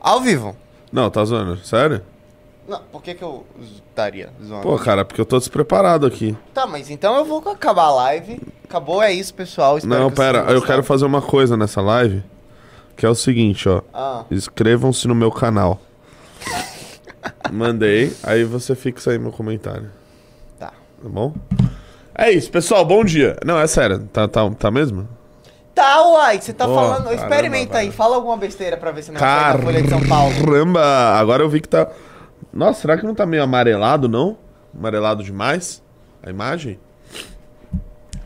Ao vivo. Não, tá zoando. Sério? Não, por que que eu estaria zoando? Pô, cara, porque eu tô despreparado aqui. Tá, mas então eu vou acabar a live. Acabou, é isso, pessoal. Espero Não, pera, eu quero fazer uma coisa nessa live. Que é o seguinte, ó. Ah, Inscrevam-se no meu canal. Mandei, aí você fixa aí meu comentário. tá. Tá bom? É isso, pessoal, bom dia. Não, é sério, tá, tá, tá mesmo? Tá, uai, você tá Pô, falando. caramba, Experimenta aí, velho. fala alguma besteira pra ver se não sai da Folha de São Paulo. Caramba! Agora eu vi que tá. Nossa, será que não tá meio amarelado, não? Amarelado demais? A imagem?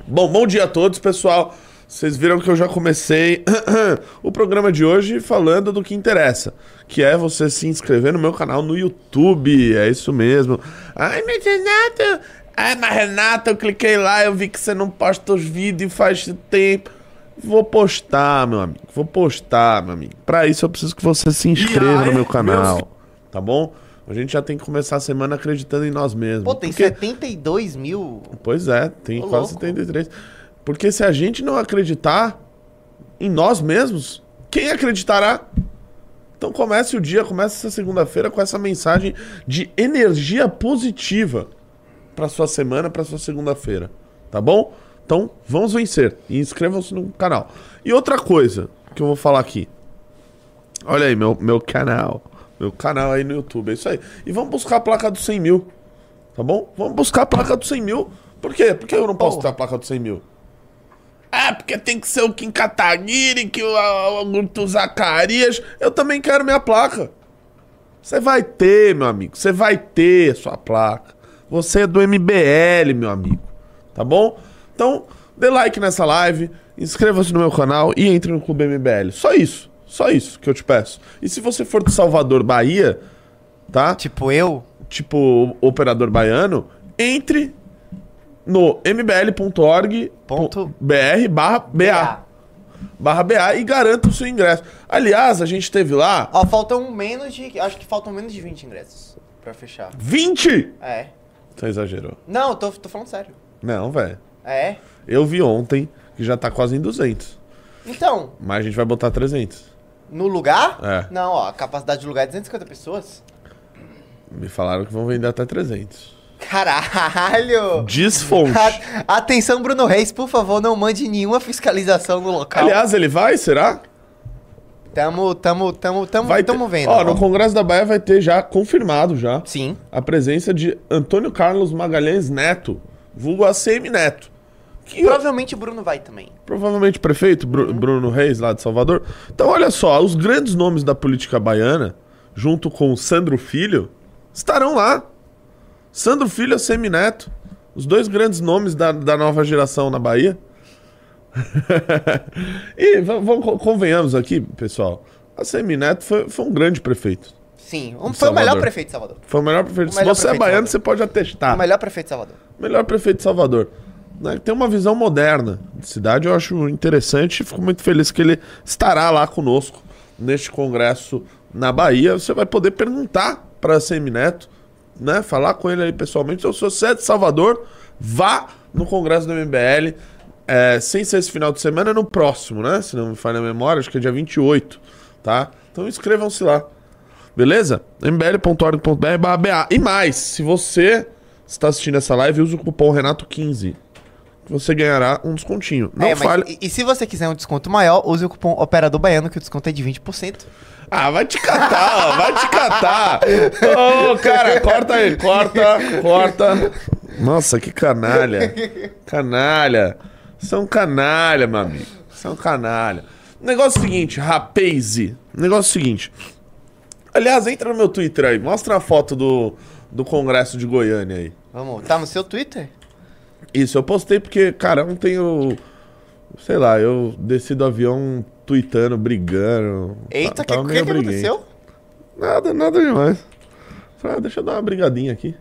Bom, bom dia a todos, pessoal. Vocês viram que eu já comecei o programa de hoje falando do que interessa, que é você se inscrever no meu canal no YouTube. É isso mesmo. Ai, mas Renato. Ai, mas Renato, eu cliquei lá, eu vi que você não posta os vídeos faz tempo. Vou postar, meu amigo. Vou postar, meu amigo. Pra isso eu preciso que você se inscreva aí, no meu canal. meus- Tá bom? A gente já tem que começar a semana acreditando em nós mesmos. Pô, tem Porque- 72 mil. Pois é, tem Ô, quase louco. 73. Porque se a gente não acreditar em nós mesmos, quem acreditará? Então comece o dia, comece essa segunda-feira com essa mensagem de energia positiva para sua semana, para sua segunda-feira, tá bom? Então vamos vencer e inscrevam-se no canal. E outra coisa que eu vou falar aqui. Olha aí, meu, meu canal. Meu canal aí no YouTube, é isso aí. E vamos buscar a placa dos 100 mil. Tá bom? Vamos buscar a placa dos 100 mil. Por quê? Por que eu não posso ter a placa dos 100 mil? Ah, porque tem que ser o Kim Kataguiri, que o Augusto Zacarias. Eu também quero minha placa. Você vai ter, meu amigo. Você vai ter sua placa. Você é do MBL, meu amigo. Tá bom? Então, dê like nessa live, inscreva-se no meu canal e entre no Clube MBL. Só isso. Só isso que eu te peço. E se você for de Salvador, Bahia, tá? Tipo eu. tipo operador baiano, entre no mbl.org.br barra BA. Barra BA e garanta o seu ingresso. Aliás, a gente teve lá Ó, faltam menos de. Acho que faltam menos de 20 ingressos pra fechar. 20! É. Você exagerou. Não, eu tô, tô falando sério. Não, velho. É. Eu vi ontem que já tá quase em 200. Então, Mas a gente vai botar 300. no lugar? É. Não, ó, a capacidade de lugar é 250 pessoas. Me falaram que vão vender até 300. Caralho! Desfonte. A- Atenção, Bruno Reis, por favor, não mande nenhuma fiscalização no local. Aliás, ele vai, será? tamo, tamo, tamo, tamo, Vai tamo ter... vendo. Ó, no Congresso da Bahia vai ter já confirmado já. Sim. a presença de Antônio Carlos Magalhães Neto, vulgo ACM Neto. Que Provavelmente o Bruno vai também. provavelmente prefeito, Bru- Uhum. Bruno Reis, lá de Salvador. Então, olha só, os grandes nomes da política baiana, junto com o Sandro Filho, estarão lá. Sandro Filho e ACM Neto, os dois grandes nomes da, da nova geração na Bahia. e vamos, convenhamos aqui, pessoal, ACM Neto foi, foi um grande prefeito. Sim. Um, foi o melhor Salvador. prefeito de Salvador. Foi o melhor prefeito. O Se melhor você é baiano, de você pode atestar. O melhor prefeito de Salvador. Melhor prefeito de Salvador. Né? Tem uma visão moderna de cidade, eu acho interessante e fico muito feliz que ele estará lá conosco neste congresso na Bahia. Você vai poder perguntar para CM Neto, né? Falar com ele aí pessoalmente. Então, se você é de Salvador, vá no congresso do MBL. É, sem ser esse final de semana, no próximo, né? Se não me falha a memória, acho que é dia 28, tá? Então inscrevam-se lá. Beleza? mbl.org.br barra BA. E mais, se você está assistindo essa live, use o cupom Renato15. Você ganhará um descontinho. Não é, mas falhe. e, e se você quiser um desconto maior, use o cupom Operador Baiano, que o desconto é de 20%. Ah, vai te catar, ó, vai te catar. Ô, cara, corta aí, corta, corta. Nossa, que canalha. Canalha. São canalha, meu amigo. São canalha. Negócio é o seguinte, rapaze. Negócio é o seguinte. Aliás, entra no meu Twitter aí. Mostra a foto do, do Congresso de Goiânia aí. Vamos, tá no seu Twitter? Isso, eu postei porque, cara, ontem eu. Sei lá, eu desci do avião tweetando, brigando. Eita, que, que, que aconteceu? Nada, nada demais. Falei, ah, deixa eu dar uma brigadinha aqui.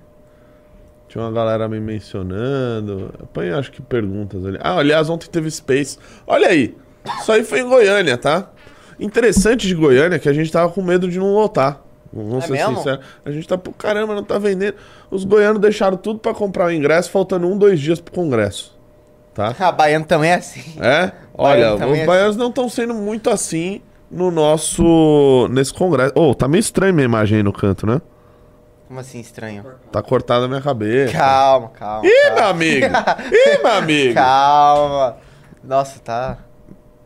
Tinha uma galera me mencionando. Põe, acho que perguntas ali. Ah, aliás, ontem teve Space. Olha aí. Isso aí foi em Goiânia, tá? Interessante de Goiânia que a gente tava com medo de não lotar. Vamos É ser mesmo? sinceros. A gente tá, pô, caramba, não tá vendendo. Os goianos deixaram tudo pra comprar o ingresso, faltando um, dois dias pro congresso. Tá? A Baiano também é assim. É? Olha, os é baianos não estão sendo muito assim no nosso. nesse congresso. Ô, tá meio estranho minha imagem aí no canto, né? Como assim, estranho? Tá cortada a minha cabeça. Calma, calma. Ih, calma. meu amigo! Ih, meu amigo! Calma. Nossa, tá.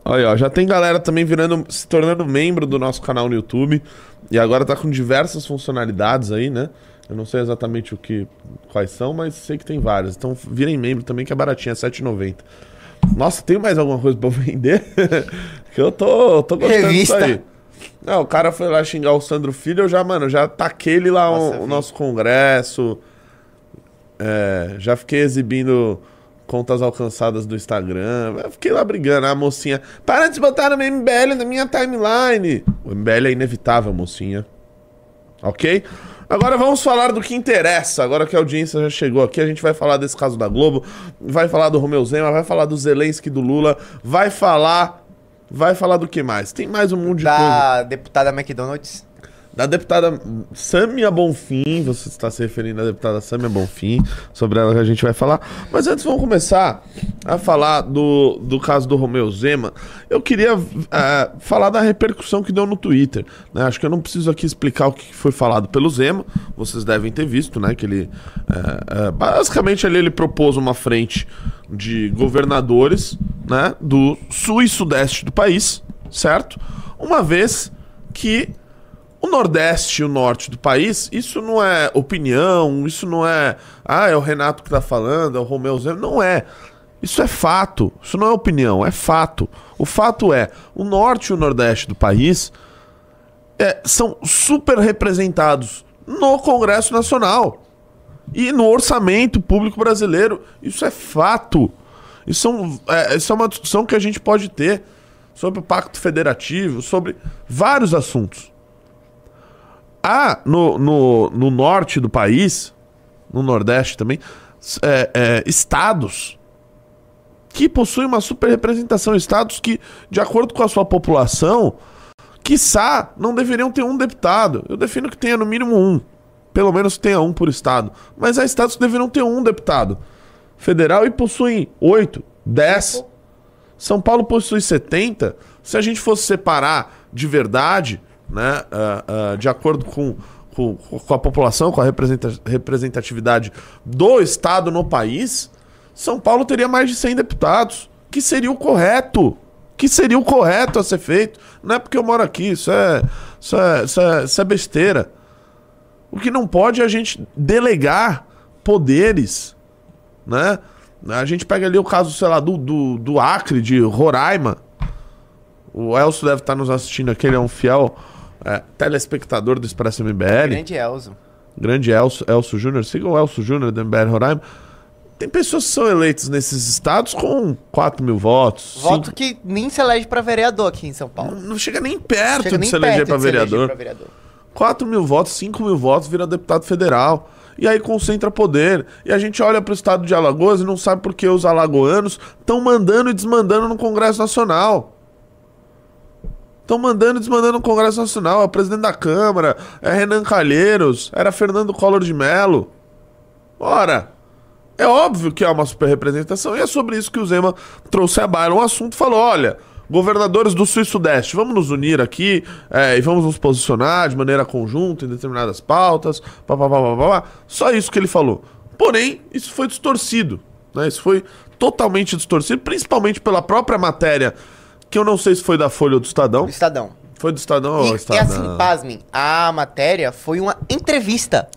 Aí, ó, já tem galera também virando, se tornando membro do nosso canal no YouTube. E agora tá com diversas funcionalidades aí, né? Eu não sei exatamente o que, quais são, mas sei que tem várias. Então virem membro também, que é baratinho, é R$7,90. Nossa, tem mais alguma coisa pra eu vender? que eu tô, tô gostando Revista. disso aí. Não, o cara foi lá xingar o Sandro Filho, eu já, mano, já taquei ele lá Nossa, o, eu o nosso congresso. É, já fiquei exibindo contas alcançadas do Instagram. Eu fiquei lá brigando. A mocinha, para de botar no meu MBL na minha timeline. O MBL é inevitável, mocinha. Ok? Agora vamos falar do que interessa. Agora que a audiência já chegou aqui, a gente vai falar desse caso da Globo, vai falar do Romeu Zema, vai falar do Zelensky, do Lula, vai falar. Vai falar do que mais? Tem mais um monte de coisa. Da deputada McDonald's. Da deputada Samia Bonfim, você está se referindo à deputada Samia Bonfim, sobre ela que a gente vai falar. Mas antes vamos começar a falar do, do caso do Romeu Zema. Eu queria eh, falar da repercussão que deu no Twitter. né? Acho que eu não preciso aqui explicar o que foi falado pelo Zema. Vocês devem ter visto, né? Que ele. eh, eh, basicamente ali ele propôs uma frente de governadores né, do sul e sudeste do país, certo? Uma vez que o Nordeste e o Norte do país, isso não é opinião, isso não é. Ah, é o Renato que tá falando, é o Romeu Zema. Não é. Isso é fato. Isso não é opinião, é fato. O fato é: o Norte e o Nordeste do país é, são super representados no Congresso Nacional e no orçamento público brasileiro. Isso é fato. Isso é, isso é uma discussão que a gente pode ter sobre o Pacto Federativo, sobre vários assuntos. Há no, no, no norte do país, no nordeste também, é, é, estados que possuem uma super representação. Estados que, de acordo com a sua população, quiçá não deveriam ter um deputado. Eu defino que tenha no mínimo um. Pelo menos tenha um por estado. Mas há estados que deveriam ter um deputado federal e possuem oito, dez. São Paulo possui 70. Se a gente fosse separar de verdade, né, ah, ah, de acordo com, com, com a população, com a representa- representatividade do Estado no país, São Paulo teria mais de 100 deputados, que seria o correto. Que seria o correto a ser feito. Não é porque eu moro aqui, isso é, isso é, isso é, isso é besteira. O que não pode é a gente delegar poderes, né? A gente pega ali o caso, sei lá, do, do, do Acre, de Roraima. O Elcio deve estar nos assistindo aqui, ele é um fiel é, telespectador do Expresso MBL. Grande Elzo. Grande Elcio, Elcio Júnior. Sigam o Elcio Júnior do MBL Roraima. Tem pessoas que são eleitas nesses estados com 4 mil votos. Voto cinco- que nem se elege pra vereador aqui em São Paulo. Não chega nem perto Chega de nem se eleger para eleger vereador. vereador. 4 mil votos, 5 mil votos, vira deputado federal. E aí concentra poder. E a gente olha pro estado de Alagoas e não sabe por que os alagoanos estão mandando e desmandando no Congresso Nacional. Estão mandando e desmandando no Congresso Nacional. É o presidente da Câmara, é Renan Calheiros, era Fernando Collor de Mello. Ora, é óbvio que há uma superrepresentação e é sobre isso que o Zema trouxe à baila um assunto. Falou: olha, governadores do Sul e Sudeste, vamos nos unir aqui é, e vamos nos posicionar de maneira conjunta em determinadas pautas. Pá, pá, pá, pá, pá, pá. Só isso que ele falou. Porém, isso foi distorcido. Né? Isso foi totalmente distorcido, principalmente pela própria matéria, que eu não sei se foi da Folha ou do Estadão. Estadão. Foi do Estadão ou E, e Estadão? assim, pasmem, a matéria foi uma entrevista.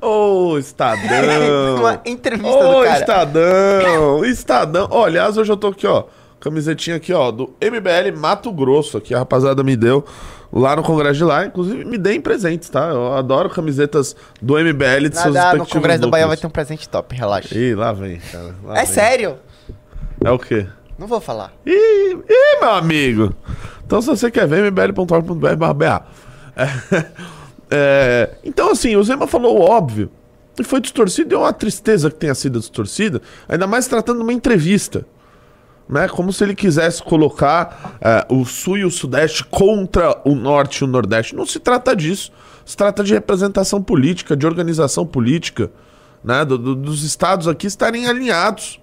Ô, Estadão! uma entrevista Ô, do cara. Estadão! Estadão! Ó, aliás, hoje eu tô aqui, ó. Camisetinha aqui, ó, do MBL Mato Grosso, aqui a rapaziada me deu lá no Congresso de lá. Inclusive, me deem presentes, tá? Eu adoro camisetas do MBL de seus Nada, no respectivos Congresso do Bahia vai ter um presente top, relaxa. Ih, lá vem, cara. lá é vem. sério? É o quê? Não vou falar. Ih, ih, meu amigo! Então, se você quer ver, mbl.org.br. É, é, então, assim, o Zema falou óbvio. E foi distorcido, e é uma tristeza que tenha sido distorcida, ainda mais tratando uma entrevista. Né? Como se ele quisesse colocar é, o Sul e o Sudeste contra o Norte e o Nordeste. Não se trata disso. Se trata de representação política, de organização política, né? do- do- dos estados aqui estarem alinhados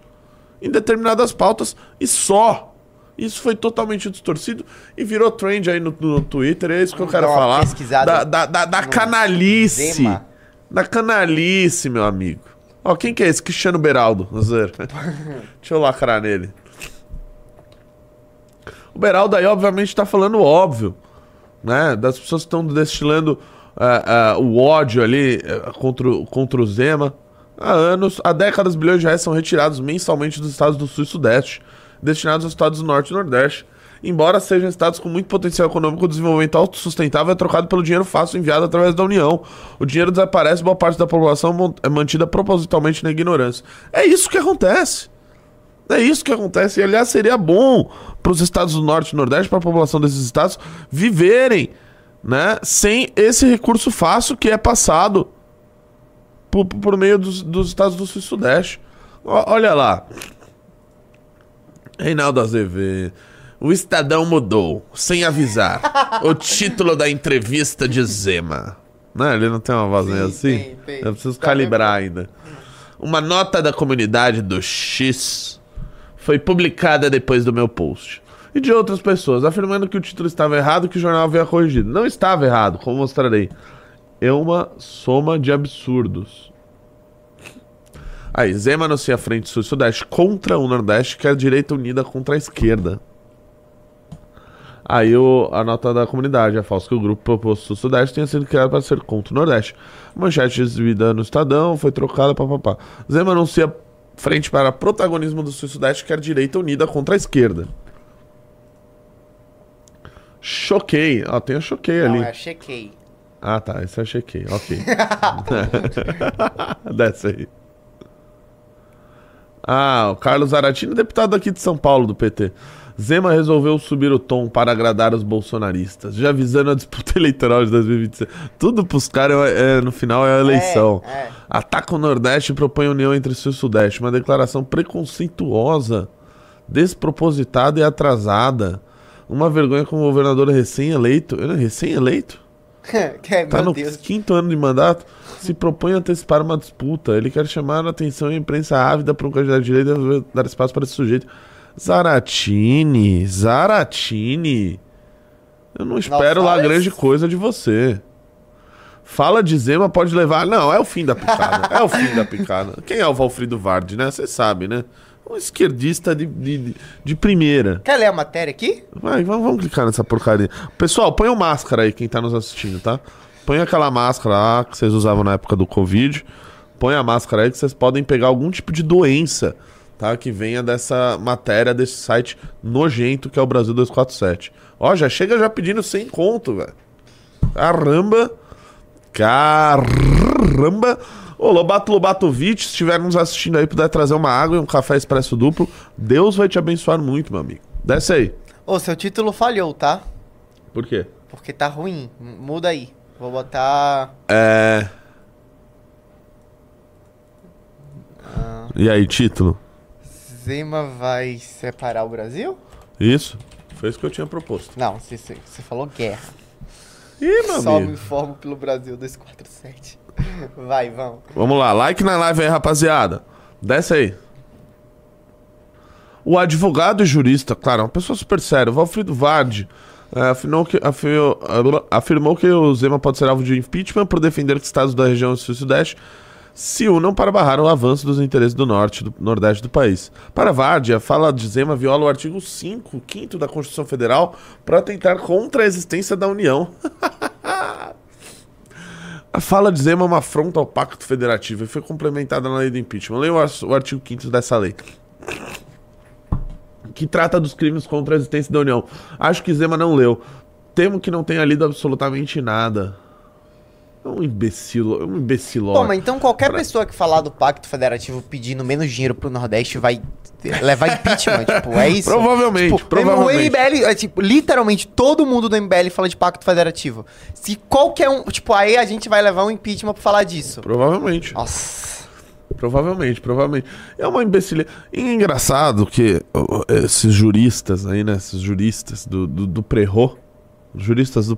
em determinadas pautas e só. Isso foi totalmente distorcido e virou trend aí no, no Twitter. É isso que eu quero falar. Da, da, da, da canalice. Zema. Da canalice, meu amigo. Ó, quem que é esse? Cristiano Beraldo. Deixa eu lacrar nele. O Beraldo aí, obviamente, tá falando óbvio. Né? Das pessoas que estão destilando ah, ah, o ódio ali eh, contra, contra o Zema. Há anos, há décadas, bilhões de reais são retirados mensalmente dos estados do Sul e Sudeste, destinados aos estados do Norte e Nordeste. Embora sejam estados com muito potencial econômico, o desenvolvimento autossustentável é trocado pelo dinheiro fácil enviado através da União. O dinheiro desaparece, boa parte da população é mantida propositalmente na ignorância. É isso que acontece. É isso que acontece. E, aliás, seria bom para os estados do Norte e Nordeste, para a população desses estados, viverem né, sem esse recurso fácil que é passado por, por meio dos, dos estados do Sul e Sudeste. Ó, olha lá. Reinaldo Azevedo. O Estadão mudou, sem avisar, o título da entrevista de Zema. Né? Ele não tem uma voz meio assim? tem, tem. Eu preciso Tá calibrar ainda. Uma nota da comunidade do X foi publicada depois do meu post. E de outras pessoas, afirmando que o título estava errado e que o jornal havia corrigido. Não estava errado, como mostrarei. É uma soma de absurdos. Aí, Zema anuncia a frente sul e sudeste contra o nordeste, que é a direita unida contra a esquerda. Aí o- a nota da comunidade é falso que o grupo proposto sul sudeste tenha sido criado para ser contra o nordeste. Manchete exibida no Estadão foi trocada, papapá. Zema anuncia frente para protagonismo do sul sudeste, que é a direita unida contra a esquerda. Choquei. Ó, tem a choquei ali. Não, é chequei. Ah, tá. Esse eu chequei. Ok. Desce aí. Ah, o Carlos Aratini, deputado aqui de São Paulo, do PT. Zema resolveu subir o tom para agradar os bolsonaristas, já avisando a disputa eleitoral de 2026. Tudo pros caras é, é, no final é a eleição. É, é. Ataca o Nordeste e propõe união entre Sul e Sudeste. Uma declaração preconceituosa, despropositada e atrasada. Uma vergonha como governador recém-eleito. Ele é Tá no Deus. quinto ano de mandato, se propõe a antecipar uma disputa. Ele quer chamar a atenção e a imprensa ávida para um candidato de direita dar espaço para esse sujeito. Zaratini, Zaratini. Eu não espero lá fala grande coisa de você. Fala de Zema pode levar. Não, é o fim da picada. é o fim da picada. Quem é o Valfrido Vardi, né? Você sabe, né? Um esquerdista de, de, de- primeira. Quer ler a matéria aqui? Vai, vamos, vamos clicar nessa porcaria. Pessoal, põe o máscara aí, quem tá nos assistindo, tá? Põe aquela máscara lá que vocês usavam na época do Covid. Põe a máscara aí que vocês podem pegar algum tipo de doença, tá? Que venha dessa matéria, desse site nojento que é o Brasil 247. Ó, já chega já pedindo 100 conto, velho. Caramba. Caramba. Ô, Lobato Lobatovic, se estiver nos assistindo aí, puder trazer uma água e um café expresso duplo, Deus vai te abençoar muito, meu amigo. Desce aí. Ô, seu título falhou, tá? Por quê? Porque tá ruim. Muda aí. Vou botar. É. E aí, título? Zema vai separar o Brasil? Isso? Foi isso que eu tinha proposto. Não, você, você falou guerra. Ih, meu Só me amigo. informo pelo Brasil 247. Vai, vamos. Vamos lá, like na live aí, rapaziada. Desce aí. O advogado e jurista, claro, uma pessoa super séria, Valfrido Vardi, é, afirmou, que, afirmou, que o Zema pode ser alvo de impeachment por defender que estados da região sul e sudeste se unam para barrar o avanço dos interesses do norte do nordeste do país. Para Vardi, a fala de Zema viola o artigo 5, 5 da Constituição Federal para tentar contra a existência da União. A fala de Zema é uma afronta ao Pacto Federativo e foi complementada na lei do impeachment. Leia o ar- o artigo 5 dessa lei. Que trata dos crimes contra a existência da União. Acho que Zema não leu. Temo que não tenha lido absolutamente nada. É um imbecil, é um imbeciló. Pô, mas então qualquer pessoa que falar do Pacto Federativo pedindo menos dinheiro pro Nordeste vai levar impeachment, tipo, é isso? Provavelmente, Tipo, provavelmente. O MBL, é, tipo, literalmente todo mundo do MBL fala de Pacto Federativo. Se qualquer um, tipo, aí a gente vai levar um impeachment pra falar disso. Provavelmente. Nossa. Provavelmente, provavelmente. É uma imbecilidade. E é engraçado que esses juristas aí, né? Esses juristas do, do, do Prerro, juristas do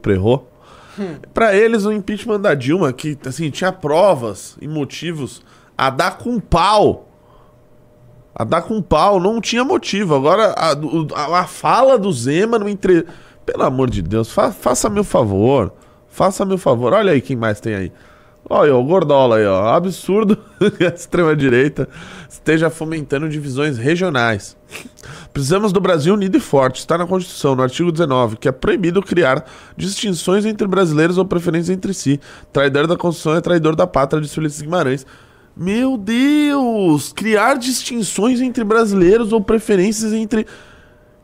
Pra eles o impeachment da Dilma, que assim, tinha provas e motivos a dar com pau A dar com pau, não tinha motivo. Agora, a, a, a fala do Zema no entre. Pelo amor de Deus, fa, faça-me o favor. Faça-me o favor. Olha aí quem mais tem aí. Olha, o Gordola aí, ó. Absurdo que a extrema-direita esteja fomentando divisões regionais. Precisamos do Brasil unido e forte. Está na Constituição, no artigo 19, que é proibido criar distinções entre brasileiros ou preferências entre si. Traidor da Constituição é traidor da pátria, disse Ulisses Guimarães. Meu Deus! Criar distinções entre brasileiros ou preferências entre.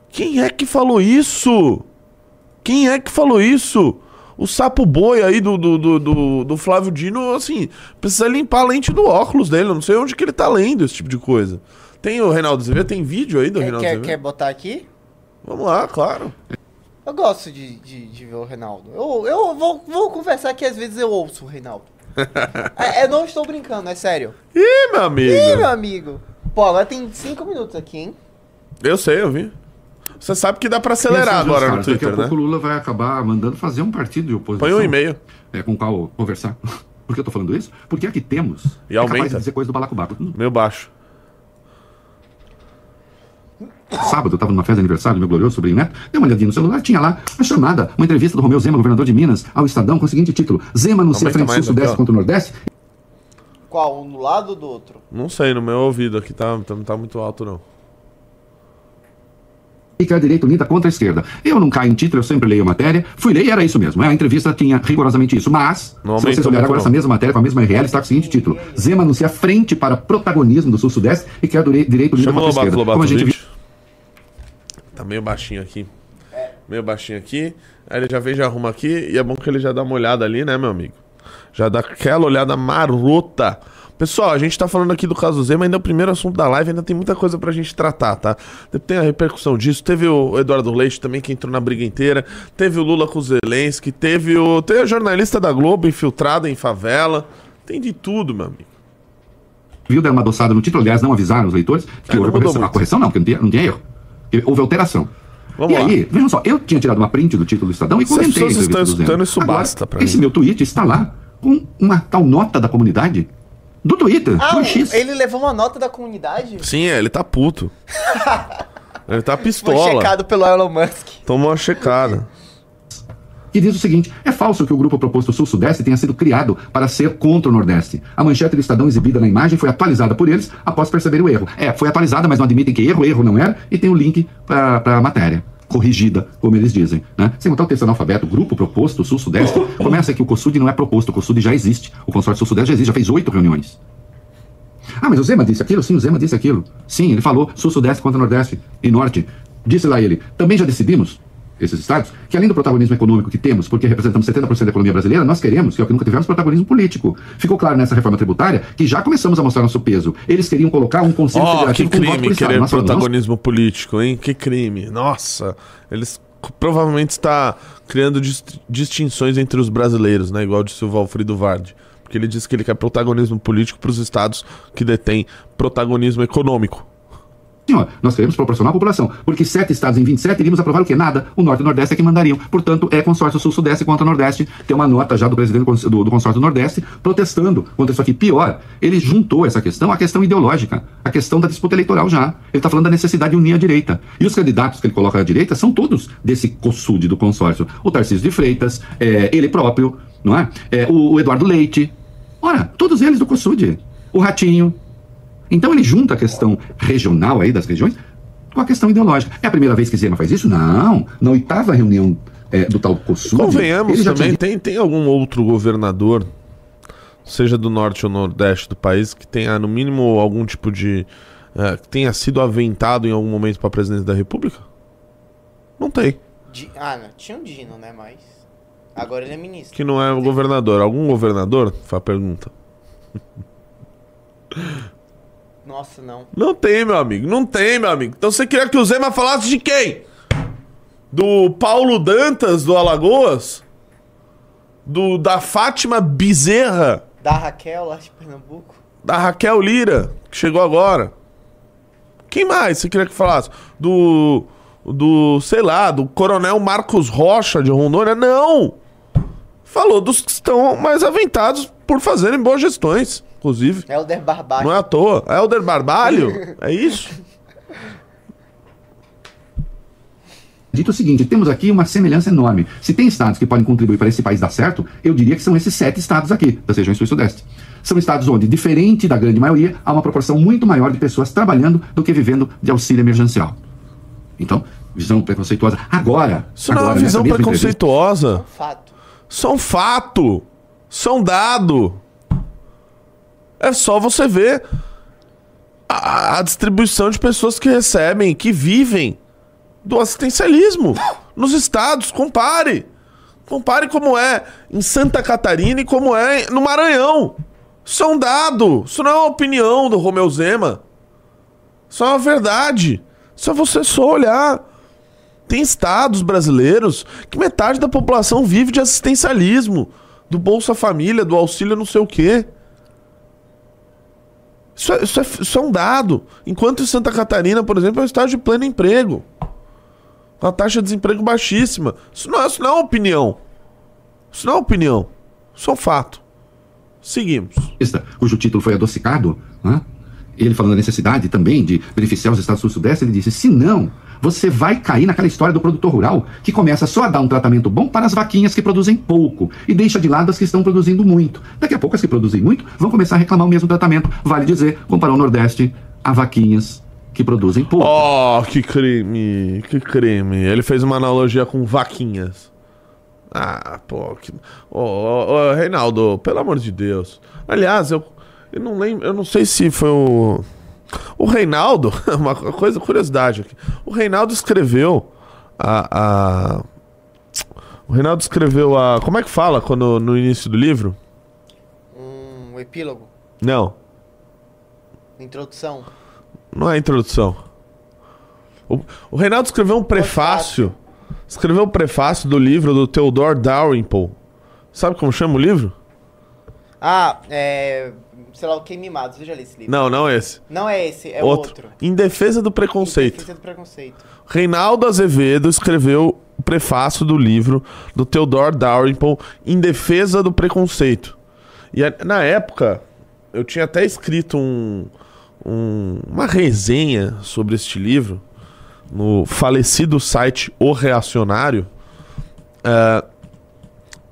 Quem é que falou isso? Quem é que falou isso? O sapo boi aí do, do, do, do, do Flávio Dino, assim, precisa limpar a lente do óculos dele. Eu não sei onde que ele tá lendo esse tipo de coisa. Tem o Reinaldo Azevedo? Tem vídeo aí do Quer, Reinaldo quer, Azevedo? quer botar aqui? Vamos lá, claro. Eu gosto de, de, de ver o Reinaldo. Eu, eu vou, vou confessar que às vezes eu ouço o Reinaldo. é, eu não estou brincando, é sério. Ih, meu amigo. Ih, meu amigo. Pô, agora tem 5 minutos aqui, hein? Eu sei, eu vi. Você sabe que dá pra E acelerar assim, agora no caras, Daqui Twitter, a né? pouco o Lula vai acabar mandando fazer um partido de oposição. Põe um e-mail. É, com o qual conversar. Por que eu tô falando isso? Porque aqui temos. E é capaz aumenta. de dizer coisa do balacobaco. Meio baixo. Sábado, eu tava numa festa de aniversário do meu glorioso sobrinho neto. Dei uma olhadinha no celular, tinha lá uma chamada, uma entrevista do Romeu Zema, governador de Minas, ao Estadão, com o seguinte título: Zema anuncia frente sul-sudeste contra o Nordeste. Qual? Um do lado ou do outro? Não sei, no meu ouvido aqui tá, tá- não tá muito alto, não. E que a direita unida contra a esquerda. Eu não caio em título, eu sempre leio a matéria. Fui ler e era isso mesmo. A entrevista tinha rigorosamente isso. Mas, Não se vocês olharem agora não. essa mesma matéria com a mesma URL, está com o seguinte título: Zema anuncia frente para protagonismo do Sul-Sudeste e quer dire- direito unida contra a esquerda. Lobato, Como a gente. Tá meio baixinho aqui. Meio baixinho aqui. Aí ele já vem, já arruma aqui. E é bom que ele já dá uma olhada ali, né, meu amigo? Já dá aquela olhada marota. Pessoal, a gente tá falando aqui do caso Zema, ainda é o primeiro assunto da live, ainda tem muita coisa pra gente tratar, tá? Tem a repercussão disso, teve o Eduardo Leite também, que entrou na briga inteira, teve o Lula com o Zelensky, teve o... Tem a jornalista da Globo infiltrada em favela, tem de tudo, meu amigo. viu, deram uma adoçada no título, aliás, não avisaram os leitores que É, houve a correção. A correção não, porque não tinha, não tinha erro. Houve alteração. Vamos e lá. aí, vejam só, eu tinha tirado uma print do título do Estadão e Se as comentei. pessoas a entrevista estão escutando, isso Agora, basta pra Esse mim. meu tweet está lá com uma tal nota da comunidade do Twitter, Ah, do X. ele levou uma nota da comunidade? Sim, é, ele tá puto. ele tá Foi pistola. checado pelo Elon Musk. Tomou uma checada. que diz o seguinte: é falso que o grupo proposto Sul-Sudeste tenha sido criado para ser contra o Nordeste. A manchete do Estadão exibida na imagem foi atualizada por eles após perceber o erro. É, foi atualizada, mas não admitem que erro, erro não era, e tem o link para a matéria. Corrigida, como eles dizem. Né? Sem contar o texto analfabeto, o grupo proposto Sul-Sudeste, começa que o COSUD não é proposto, o COSUD já existe. O consórcio Sul-Sudeste já existe, já fez oito reuniões. Ah, mas o Zema disse aquilo? Sim, o Zema disse aquilo. Sim, ele falou Sul-Sudeste contra Nordeste e Norte. Disse lá ele, também já decidimos, esses estados, que além do protagonismo econômico que temos, porque representamos 70% da economia brasileira, nós queremos, que é o que nunca tivemos, protagonismo político. Ficou claro nessa reforma tributária que já começamos a mostrar nosso peso. Eles queriam colocar um conselho que federativo com voto por crime estado. querer Nós falamos, nós protagonismo político, hein? Que crime. Nossa, eles provavelmente está criando dist- distinções entre os brasileiros, né? Igual disse o Valfrido Vardi. Porque ele disse que ele quer protagonismo político para os estados que detêm protagonismo econômico. Ó, nós queremos proporcionar a população, porque sete estados em 27 iríamos aprovar o que? Nada. O Norte e o Nordeste é que mandariam. Portanto, é consórcio Sul-Sudeste contra o Nordeste. Tem uma nota já do presidente do, do, consórcio do Nordeste protestando contra isso aqui. Pior, ele juntou essa questão à questão ideológica, a questão da disputa eleitoral já. Ele está falando da necessidade de unir a direita. E os candidatos que ele coloca à direita são todos desse COSUD do consórcio. O Tarcísio de Freitas, é, ele próprio, não é? É, o, o Eduardo Leite. Ora, todos eles do COSUD. O Ratinho, então ele junta a questão regional aí das regiões com a questão ideológica. É a primeira vez que Zema faz isso? Não. Na oitava reunião é, do tal COSUD. Convenhamos ele já também, tinha tem, tem algum outro governador, seja do norte ou nordeste do país, que tenha no mínimo algum tipo de. eh, que tenha sido aventado em algum momento para presidente da República? Não tem. Di- Ah, não. Tinha um Dino, né? Mas. Agora ele é ministro. Que não é o governador. Algum governador? Foi a pergunta. Nossa, não. Não tem, meu amigo. Não tem, meu amigo. Então você queria que o Zema falasse de quem? Do Paulo Dantas, do Alagoas? Do, da Fátima Bezerra? Da Raquel lá de Pernambuco. Da Raquel Lira, que chegou agora? Quem mais você queria que falasse? Do. Do, sei lá, do Coronel Marcos Rocha de Rondônia? Não! Falou dos que estão mais aventados por fazerem boas gestões. Inclusive. Helder Barbalho. Não é à toa. Helder Barbalho? é isso? Dito o seguinte, temos aqui uma semelhança enorme. Se tem estados que podem contribuir para esse país dar certo, eu diria que são esses sete estados aqui, das regiões sul e sudeste. São estados onde, diferente da grande maioria, há uma proporção muito maior de pessoas trabalhando do que vivendo de auxílio emergencial. Então, visão preconceituosa. Agora, Isso não é agora, uma visão mesma entrevista- preconceituosa. Fato. São fato. São dado. É só você ver a, a distribuição de pessoas que recebem, que vivem do assistencialismo nos estados. Compare. Compare como é em Santa Catarina e como é no Maranhão. Isso é um dado. Isso não é uma opinião do Romeu Zema. Isso é uma verdade. Isso é você só olhar. Tem estados brasileiros que metade da população vive de assistencialismo, do Bolsa Família, do auxílio não sei o quê. Isso é, isso é- isso é um dado. Enquanto Santa Catarina, por exemplo, é um estado de pleno emprego. Com a taxa de desemprego baixíssima. Isso não, é- isso não é uma opinião. Isso não é opinião. Isso é um fato. Seguimos. cujo título foi adocicado, né? ele falando da necessidade também de beneficiar os estados sul e sudeste, ele disse: se não, você vai cair naquela história do produtor rural que começa só a dar um tratamento bom para as vaquinhas que produzem pouco e deixa de lado as que estão produzindo muito. Daqui a pouco as que produzem muito vão começar a reclamar o mesmo tratamento. Vale dizer, comparou o Nordeste a vaquinhas que produzem pouco. Oh, que crime, que crime. Ele fez uma analogia com vaquinhas. Ah, pô, que... Ô, ô, ô, Reinaldo, pelo amor de Deus. Aliás, eu, eu não lembro, eu não sei se foi o... O Reinaldo, uma coisa, curiosidade aqui. O Reinaldo escreveu a... a... O Reinaldo escreveu a... Como é que fala quando no início do livro? Um epílogo. Não, Introdução. Não é introdução. O, o Reinaldo escreveu um prefácio. Escreveu um prefácio do livro do Theodore Dalrymple. Sabe como chama o livro? Ah, é. Sei lá, o que Mimados. Veja ali esse livro. Não, não esse. Não é esse, é outro. outro. Em Defesa do Preconceito. Defesa do preconceito. Reinaldo Azevedo escreveu o prefácio do livro do Theodore Dalrymple Em Defesa do Preconceito. E a- na época, eu tinha até escrito um, um- uma resenha sobre este livro no falecido site O Reacionário. é,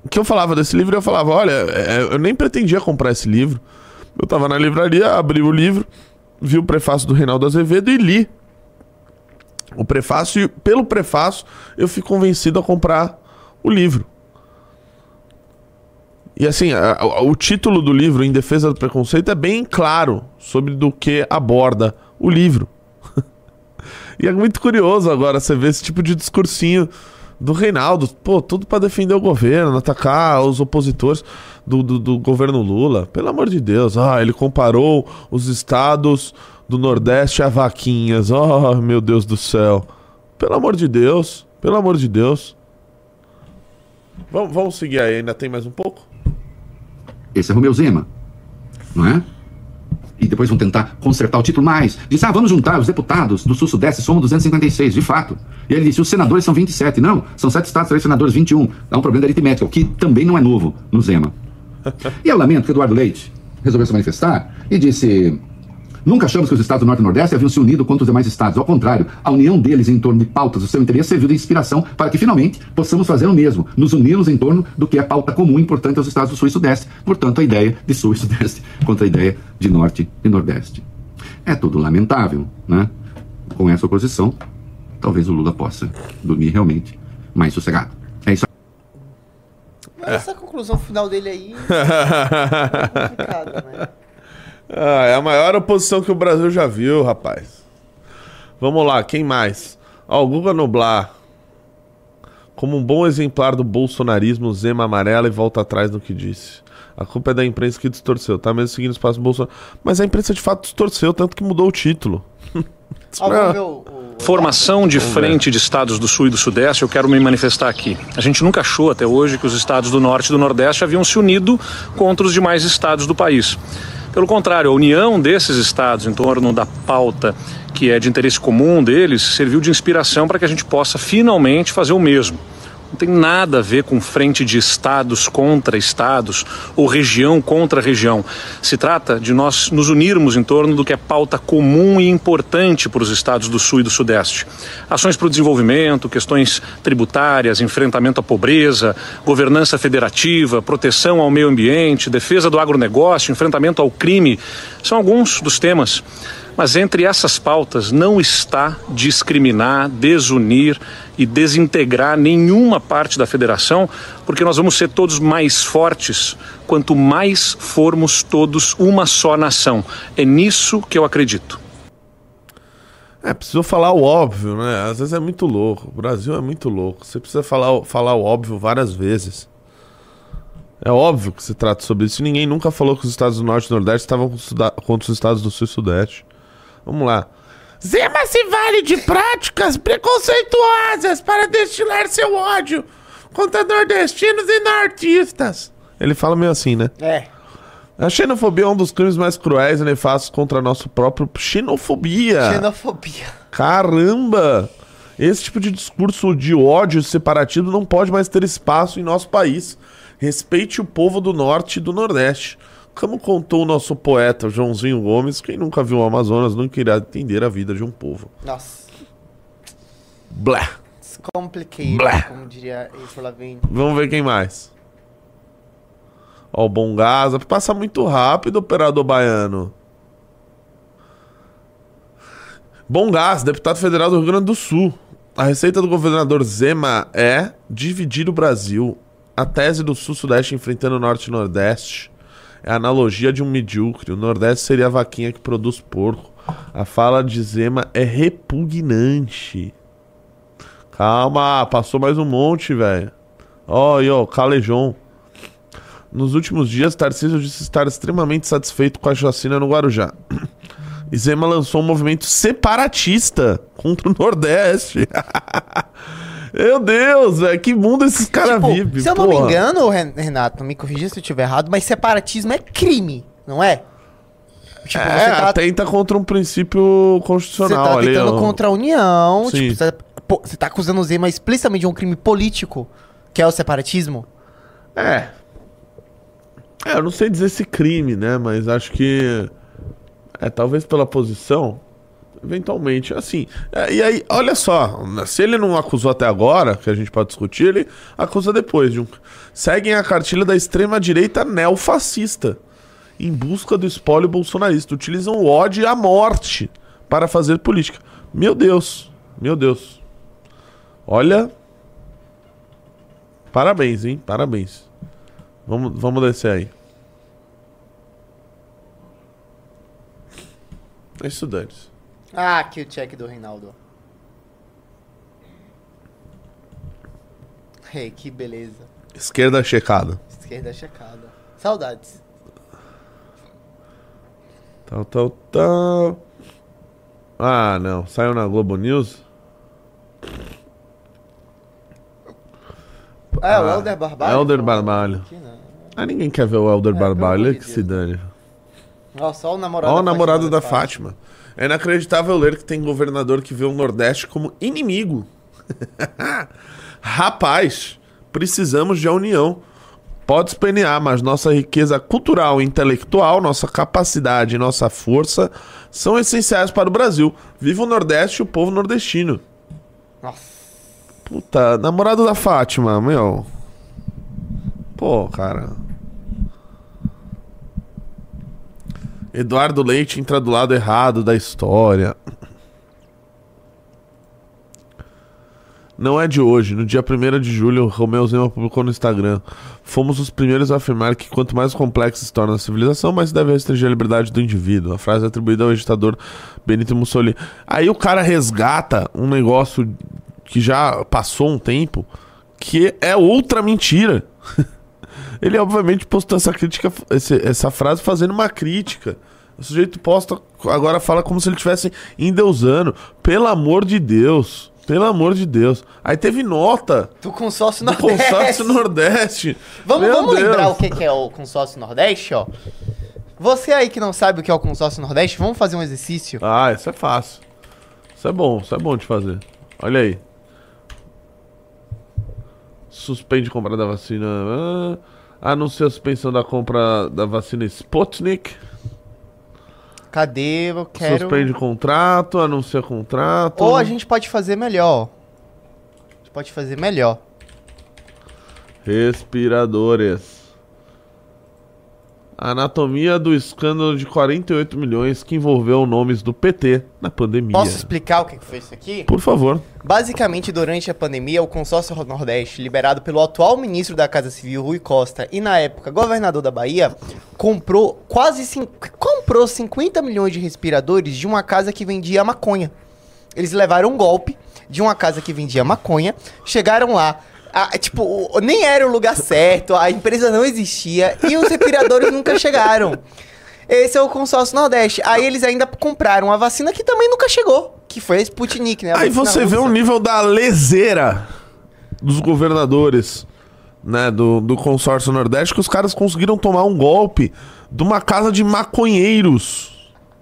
que eu falava desse livro eu falava, olha, é, eu nem pretendia comprar esse livro. Eu tava na livraria, abri o livro, vi o prefácio do Reinaldo Azevedo e li o prefácio e pelo prefácio eu fui convencido a comprar o livro. E assim, a- a- o título do livro, Em Defesa do Preconceito, é bem claro sobre do que aborda o livro. e é muito curioso agora você ver esse tipo de discursinho do Reinaldo. Pô, tudo pra defender o governo, atacar os opositores do, do, do governo Lula. Pelo amor de Deus. Ah, ele comparou os estados do Nordeste a vaquinhas. Oh, meu Deus do céu. Pelo amor de Deus. Pelo amor de Deus. Vamos, vamos seguir aí, ainda tem mais um pouco? Esse é Romeu Zema, não é? E depois vão tentar consertar o título mais. Diz, ah, vamos juntar os deputados do Sul-Sudeste, somos 256, de fato. E ele disse, os senadores são 27. Não, são sete estados, três senadores, 21. Dá um problema de aritmética, o que também não é novo no Zema. E eu lamento que Eduardo Leite resolveu se manifestar e disse... Nunca achamos que os estados do Norte e Nordeste haviam se unido contra os demais estados. Ao contrário, a união deles em torno de pautas do seu interesse serviu de inspiração para que, finalmente, possamos fazer o mesmo, nos unirmos em torno do que é pauta comum e importante aos estados do Sul e Sudeste. Portanto, a ideia de Sul e Sudeste contra a ideia de Norte e Nordeste. É tudo lamentável, né? Com essa oposição, talvez o Lula possa dormir realmente mais sossegado. É isso aí. Mas essa conclusão final dele aí é complicada, né? Ah, é a maior oposição que o Brasil já viu, rapaz. Vamos lá, quem mais? Ó, o Guga Noblar. Como um bom exemplar do bolsonarismo, Zema amarela e volta atrás no que disse. A culpa é da imprensa que distorceu, tá mesmo seguindo os passos do Bolsonaro. Mas a imprensa de fato distorceu, tanto que mudou o título. O- Formação de frente de estados do Sul e do Sudeste, eu quero me manifestar aqui. A gente nunca achou até hoje que os estados do Norte e do Nordeste haviam se unido contra os demais estados do país. Pelo contrário, a união desses estados em torno da pauta que é de interesse comum deles serviu de inspiração para que a gente possa finalmente fazer o mesmo. Não tem nada a ver com frente de estados contra estados ou região contra região. Se trata de nós nos unirmos em torno do que é pauta comum e importante para os estados do Sul e do Sudeste. Ações para o desenvolvimento, questões tributárias, enfrentamento à pobreza, governança federativa, proteção ao meio ambiente, defesa do agronegócio, enfrentamento ao crime, são alguns dos temas. Mas entre essas pautas não está discriminar, desunir e desintegrar nenhuma parte da federação, porque nós vamos ser todos mais fortes quanto mais formos todos uma só nação. É nisso que eu acredito. É, precisou falar o óbvio, né? Às vezes é muito louco. O Brasil é muito louco. Você precisa falar, falar o óbvio várias vezes. É óbvio que se trata sobre isso. Ninguém nunca falou que os Estados do Norte e Nordeste estavam contra os Estados do Sul e Sudeste. Vamos lá. Zema se vale de práticas preconceituosas para destilar seu ódio contra nordestinos e nortistas. Ele fala meio assim, né? É. A xenofobia é um dos crimes mais cruéis e nefastos contra nosso próprio xenofobia. Xenofobia. Caramba! Esse tipo de discurso de ódio e separatismo não pode mais ter espaço em nosso país. Respeite o povo do norte e do nordeste. Como contou o nosso poeta Joãozinho Gomes, quem nunca viu o Amazonas nunca irá entender a vida de um povo. Nossa. Blá. It's complicated, Blá. como diria Lavigne. Vamos ver quem mais. Ó, o Bom Gaza. Passa muito rápido, operador baiano. Bom Gás, deputado federal do Rio Grande do Sul. A receita do governador Zema é dividir o Brasil. A tese do Sul-Sudeste enfrentando o Norte e Nordeste é a analogia de um medíocre. O Nordeste seria a vaquinha que produz porco. A fala de Zema é repugnante. Calma, passou mais um monte, velho. Ó, ó, Calejon. Nos últimos dias, Tarcísio disse estar extremamente satisfeito com a chacina no Guarujá. Zema lançou um movimento separatista contra o Nordeste. Meu Deus, velho, que mundo esses caras Tipo, vivem. se eu não me engano, Ren- Renato, me corrija se eu estiver errado, mas separatismo é crime, não é? Tipo, É, você tá, atenta contra um princípio você constitucional tá ali. tentando contra a União, Sim. tipo, você, pô, você tá acusando o Zema explicitamente de um crime político, que é o separatismo. É. É, eu não sei dizer esse crime, né? Mas acho que. É, talvez pela posição. Eventualmente, assim. é, e aí, olha só. Se ele não acusou até agora, que a gente pode discutir, ele acusa depois. De um... Seguem a cartilha da extrema-direita neofascista. Em busca do espólio bolsonarista. Utilizam o ódio e a morte para fazer política. Meu Deus. Meu Deus. Olha. Parabéns, hein? Parabéns. Vamos, vamos descer aí. Estudantes. Ah, aqui o check do Reinaldo. Hey, que beleza. Esquerda checada. Esquerda checada. Saudades. Tal, tal, tal. Ah, não. Saiu na Globo News? É, o Ah, Helder Barbalho? Helder Barbalho. Aqui, né? Ah, ninguém quer ver o Helder É, Barbalho. que se dane. Ó, só o namorado Ó, o namorado da Fátima. Fátima. É inacreditável ler que tem governador que vê o Nordeste como inimigo. Rapaz, precisamos de união. Pode espernear, mas nossa riqueza cultural e intelectual, nossa capacidade e nossa força são essenciais para o Brasil. Viva o Nordeste e o povo nordestino. Nossa. Puta, namorado da Fátima, meu. Pô, cara. Eduardo Leite entra do lado errado da história. Não é de hoje. No dia 1 de julho, Romeu Zema publicou no Instagram. Fomos os primeiros a afirmar que quanto mais complexa se torna a civilização, mais se deve restringir a liberdade do indivíduo. A frase é atribuída ao agitador Benito Mussolini. Aí o cara resgata um negócio que já passou um tempo, que é outra mentira. Ele obviamente postou essa crítica, essa frase fazendo uma crítica. O sujeito posta, agora fala como se ele estivesse endeusando. Pelo amor de Deus. Pelo amor de Deus. Aí teve nota Do consórcio do Nordeste. consórcio Nordeste. Vamos, Meu vamos Deus. lembrar o que é o consórcio Nordeste, ó. Você aí que não sabe o que é o consórcio Nordeste, vamos fazer um exercício. Ah, isso é fácil. Isso é bom, isso é bom de fazer. Olha aí. Suspende compra da vacina. ah, anuncia a suspensão da compra da vacina Sputnik. Cadê? Eu quero. Suspende contrato, anuncia contrato. Ou a gente pode fazer melhor. A gente pode fazer melhor. Respiradores. Anatomia do escândalo de 48 milhões que envolveu nomes do PT na pandemia. Posso explicar o que foi isso aqui? Por favor. Basicamente, durante a pandemia, o consórcio Nordeste, liberado pelo atual ministro da Casa Civil, Rui Costa, e na época governador da Bahia, comprou quase comprou 50 milhões de respiradores de uma casa que vendia maconha. Eles levaram um golpe de uma casa que vendia maconha, chegaram lá, a- tipo, o- nem era o lugar certo, a empresa não existia e os respiradores nunca chegaram. Esse é o consórcio Nordeste. Aí eles ainda compraram a vacina que também nunca chegou, que foi a Sputnik, né? A Aí você vê o nível da leseira dos governadores, né, do, do consórcio Nordeste, que os caras conseguiram tomar um golpe de uma casa de maconheiros.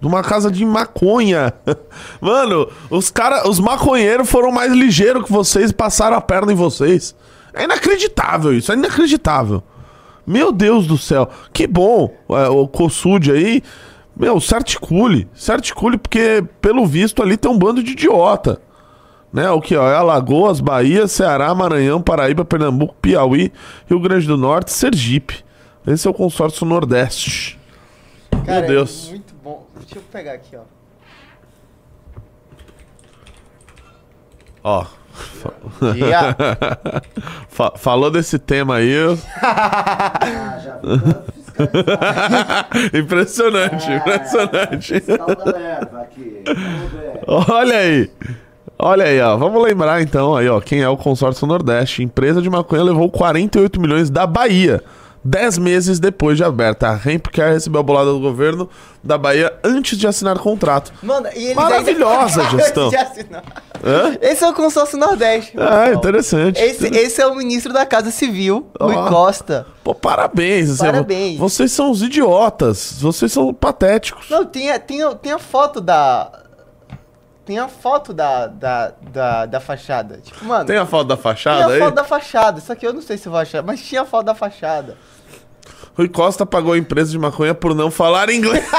De uma casa de maconha. Mano, os cara, os maconheiros foram mais ligeiros que vocês e passaram a perna em vocês. É inacreditável isso, é inacreditável. Meu Deus do céu. Que bom é, o Cossud aí. Meu, se articule. Se articule porque, pelo visto, ali tem um bando de idiota. Né? O que ó, é Alagoas, Bahia, Ceará, Maranhão, Paraíba, Pernambuco, Piauí, Rio Grande do Norte, Sergipe. Esse é o consórcio Nordeste. Cara, Meu Deus. É muito. Deixa eu pegar aqui, ó. Ó. Fa- falou desse tema aí. Ah, já impressionante, impressionante. Vamos ver. Olha aí. Olha aí, ó. Vamos lembrar então aí, ó, quem é o consórcio Nordeste. Empresa de maconha levou 48 milhões da Bahia. 10 meses depois de aberta. A Hempcare recebeu a bolada do governo da Bahia antes de assinar contrato. Mano, e eles Maravilhosa ainda... gestão. Esse é o consórcio Nordeste. Ah, interessante. Esse, esse é o ministro da Casa Civil, Rui Ó. Costa. Pô, parabéns. assim, Parabéns. Vocês são os idiotas. Vocês são patéticos. Não, tem, tem, tem a foto da. Tem a foto da, da, da, da fachada. Tipo, mano. Tem a foto da tinha fachada a aí? foto da fachada. Só que eu não sei se eu vou achar, mas tinha a foto da fachada. Rui Costa pagou a empresa de maconha por não falar inglês.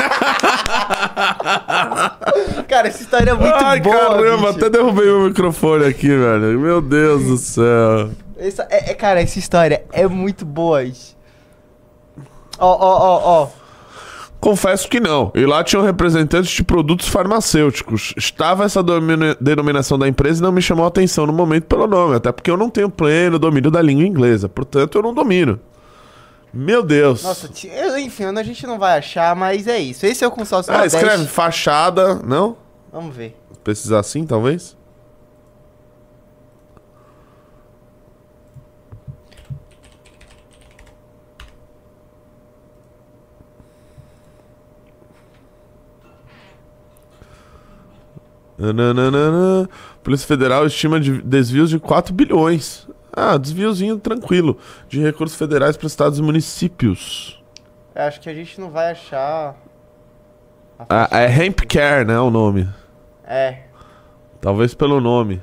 Cara, essa história é muito Ai, boa. caramba, bicho. até derrubei meu microfone aqui, velho. Meu Deus do céu. Essa, é, é, cara, essa história é muito boa. Ó, ó, ó, ó. Confesso que não. E lá tinham representantes de produtos farmacêuticos. Estava essa denominação da empresa e não me chamou a atenção no momento pelo nome, até porque eu não tenho pleno domínio da língua inglesa. Portanto, eu não domino. Meu Deus. Nossa, enfim, a gente não vai achar, mas é isso. Esse é o consórcio ah, Nordeste. escreve fachada, não? Vamos ver. Precisar assim, talvez? Nananana. Polícia Federal estima de desvios de 4 bilhões. Ah, desviozinho tranquilo. De recursos federais para estados e municípios. Eu acho que a gente não vai achar. Ah, é Hempcare, né? O nome. É. Talvez pelo nome.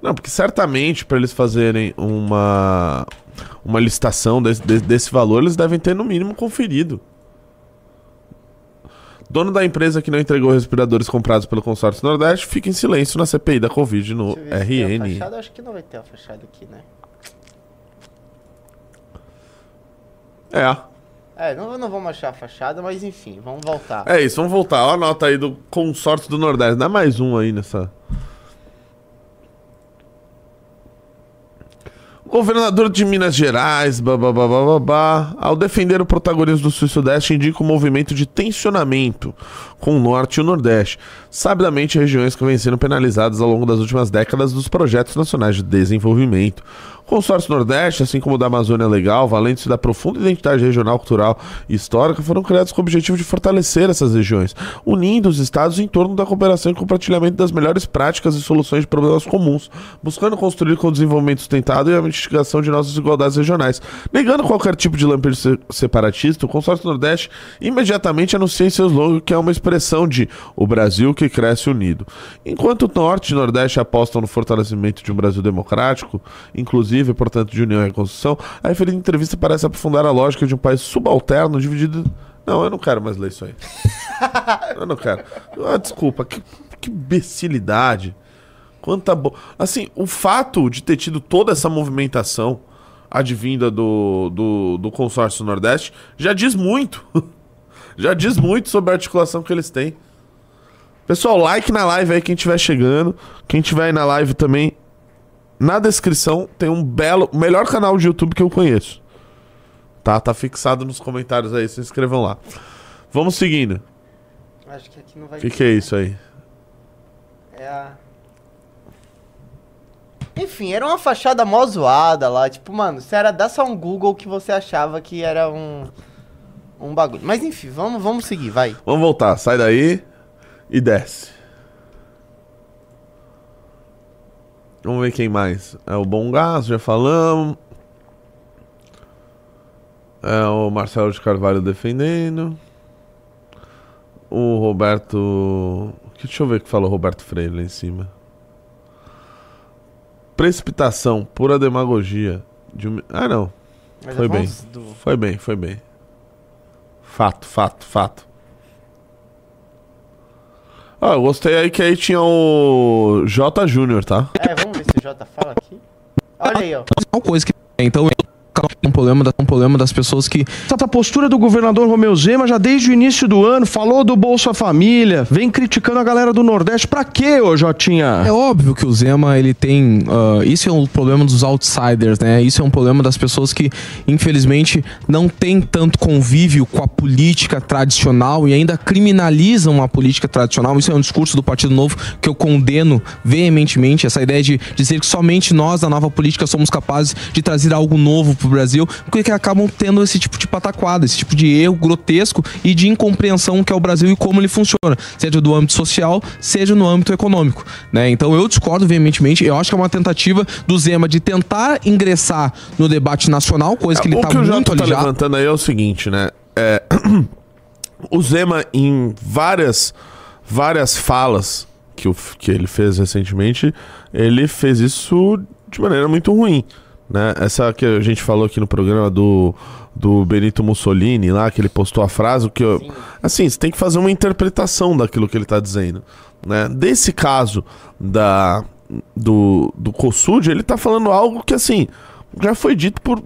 Não, porque certamente para eles fazerem uma uma licitação desse, de- desse valor, eles devem ter no mínimo conferido. Dono da empresa que não entregou respiradores comprados pelo consórcio Nordeste fica em silêncio na CPI da Covid no RN. fachada. Acho que não vai ter a fachada aqui, né? É. É, não, não vamos achar a fachada, mas enfim, vamos voltar. É isso, vamos voltar. Ó a nota aí do consórcio do Nordeste. Dá mais um aí nessa. Governador de Minas Gerais, babá, ao defender o protagonismo do Sul e Sudeste, indica um movimento de tensionamento com o Norte e o Nordeste, sabidamente regiões que vêm sendo penalizadas ao longo das últimas décadas dos projetos nacionais de desenvolvimento. O consórcio Nordeste, assim como o da Amazônia Legal, valendo-se da profunda identidade regional, cultural e histórica, foram criados com o objetivo de fortalecer essas regiões, unindo os estados em torno da cooperação e compartilhamento das melhores práticas e soluções de problemas comuns, buscando construir com o desenvolvimento sustentado e a mitigação de nossas desigualdades regionais. Negando qualquer tipo de lampejo se- separatista, o consórcio Nordeste imediatamente anuncia em seu slogan que é uma expressão de o Brasil que cresce unido. Enquanto o Norte e Nordeste apostam no fortalecimento de um Brasil democrático, inclusive portanto, de união e reconstrução, a referida entrevista parece aprofundar a lógica de um país subalterno dividido. Não, eu não quero mais ler isso aí. eu não quero. Ah, desculpa, que, que imbecilidade. Quanta bo... Assim, o fato de ter tido toda essa movimentação advinda do, do, do consórcio Nordeste já diz muito. já diz muito sobre a articulação que eles têm. Pessoal, like na live aí, quem estiver chegando. Quem estiver aí na live também, na descrição tem um belo, melhor canal de YouTube que eu conheço. Tá, tá fixado nos comentários aí, se inscrevam lá. Vamos seguindo. Acho que aqui não vai O que, que é isso aí? É a... Enfim, era uma fachada mó zoada lá. Tipo, mano, se era dar só um Google que você achava que era um. Um bagulho. Mas enfim, vamos, vamos seguir, vai. Vamos voltar, sai daí e desce. Vamos ver quem mais. É o Bom Gás, já falamos. É o Marcelo de Carvalho defendendo. O Roberto. Deixa eu ver o que falou o Roberto Freire lá em cima. Precipitação, pura demagogia. De um... Ah, não. Mas Foi bem. do- Foi bem, foi bem. Fato, fato, fato. Ah, eu gostei aí que aí tinha o J Júnior, tá? É, vamos ver se o Jota fala aqui. Olha aí, ó. Uma coisa que então um problema, um problema das pessoas que essa postura do governador Romeu Zema já desde o início do ano falou do Bolsa Família, vem criticando a galera do Nordeste. Pra quê, ô Jotinha? É óbvio que o Zema ele tem, ah, isso é um problema dos outsiders, né? Isso é um problema das pessoas que infelizmente não tem tanto convívio com a política tradicional e ainda criminalizam a política tradicional. Isso é um discurso do Partido Novo que eu condeno veementemente essa ideia de dizer que somente nós da nova política somos capazes de trazer algo novo pro Brasil, porque acabam tendo esse tipo de pataquada, esse tipo de erro grotesco e de incompreensão que é o Brasil e como ele funciona, seja do âmbito social, seja no âmbito econômico, né? Então eu discordo veementemente, eu acho que é uma tentativa do Zema de tentar ingressar no debate nacional, coisa que ele o tá que o muito Jota tá levantando aí é o seguinte, né? É, o Zema, em várias, várias falas que, o, que ele fez recentemente, ele fez isso de maneira muito ruim. Né? Essa que a gente falou aqui no programa do, do Benito Mussolini, lá, que ele postou a frase, o que eu, assim, você tem que fazer uma interpretação daquilo que ele está dizendo. Né? Desse caso da, do, do Kossud, ele tá falando algo que, assim, já foi dito por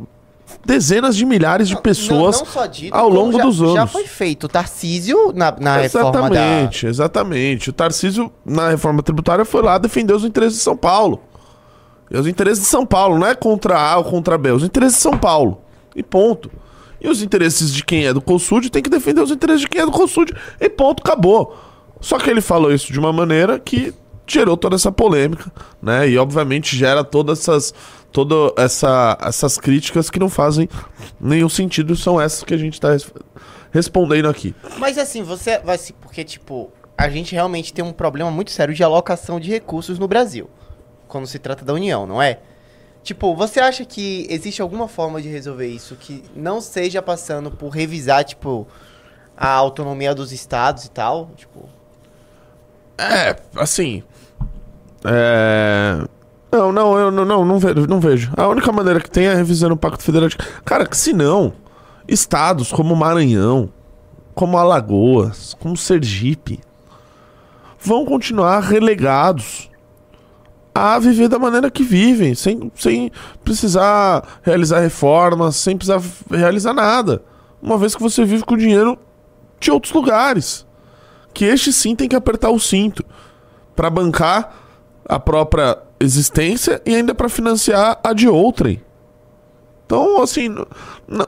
dezenas de milhares de pessoas Não- não dito, ao longo já- dos anos. Já foi feito. O Tarcísio, na, na reforma da... Exatamente, exatamente. O Tarcísio, na reforma tributária, foi lá defender os interesses de São Paulo. E os interesses de São Paulo, não é contra A ou contra B, os interesses de São Paulo. E ponto. E os interesses de quem é do Consulde tem que defender os interesses de quem é do Consulde. E ponto, acabou. Só que ele falou isso de uma maneira que gerou toda essa polêmica, né? E obviamente gera todas essas toda essa, essas críticas que não fazem nenhum sentido, são essas que a gente tá res- respondendo aqui. Mas assim, você vai se. Porque, tipo, a gente realmente tem um problema muito sério de alocação de recursos no Brasil. Quando se trata da União, não é? Tipo, você acha que existe alguma forma de resolver isso que não seja passando por revisar, tipo, a autonomia dos estados e tal? Tipo. É, assim. É. Não, não, eu não, não, não vejo, não vejo. A única maneira que tem é revisando o Pacto Federativo. Cara, que se não, estados como Maranhão, como Alagoas, como Sergipe, vão continuar relegados a viver da maneira que vivem, sem, sem precisar realizar reformas, sem precisar realizar nada. Uma vez que você vive com dinheiro de outros lugares que este sim tem que apertar o cinto para bancar a própria existência e ainda para financiar a de outrem. Então, assim,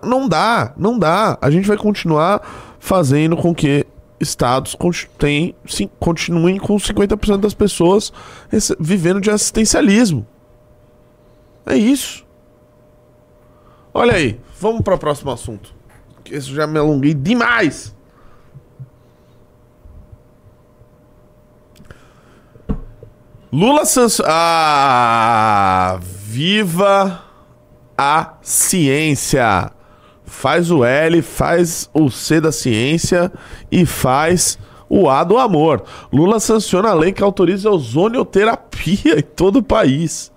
não dá, não dá. A gente vai continuar fazendo com que estados tem- sim, continuem com 50% das pessoas vivendo de assistencialismo. É isso. Olha aí, vamos para o próximo assunto. Que Isso já me alonguei demais. Lula sanciona. Ah, viva a ciência! Faz o L, faz o C da ciência e faz o A do amor. Lula sanciona a lei que autoriza ozonioterapia em todo o país.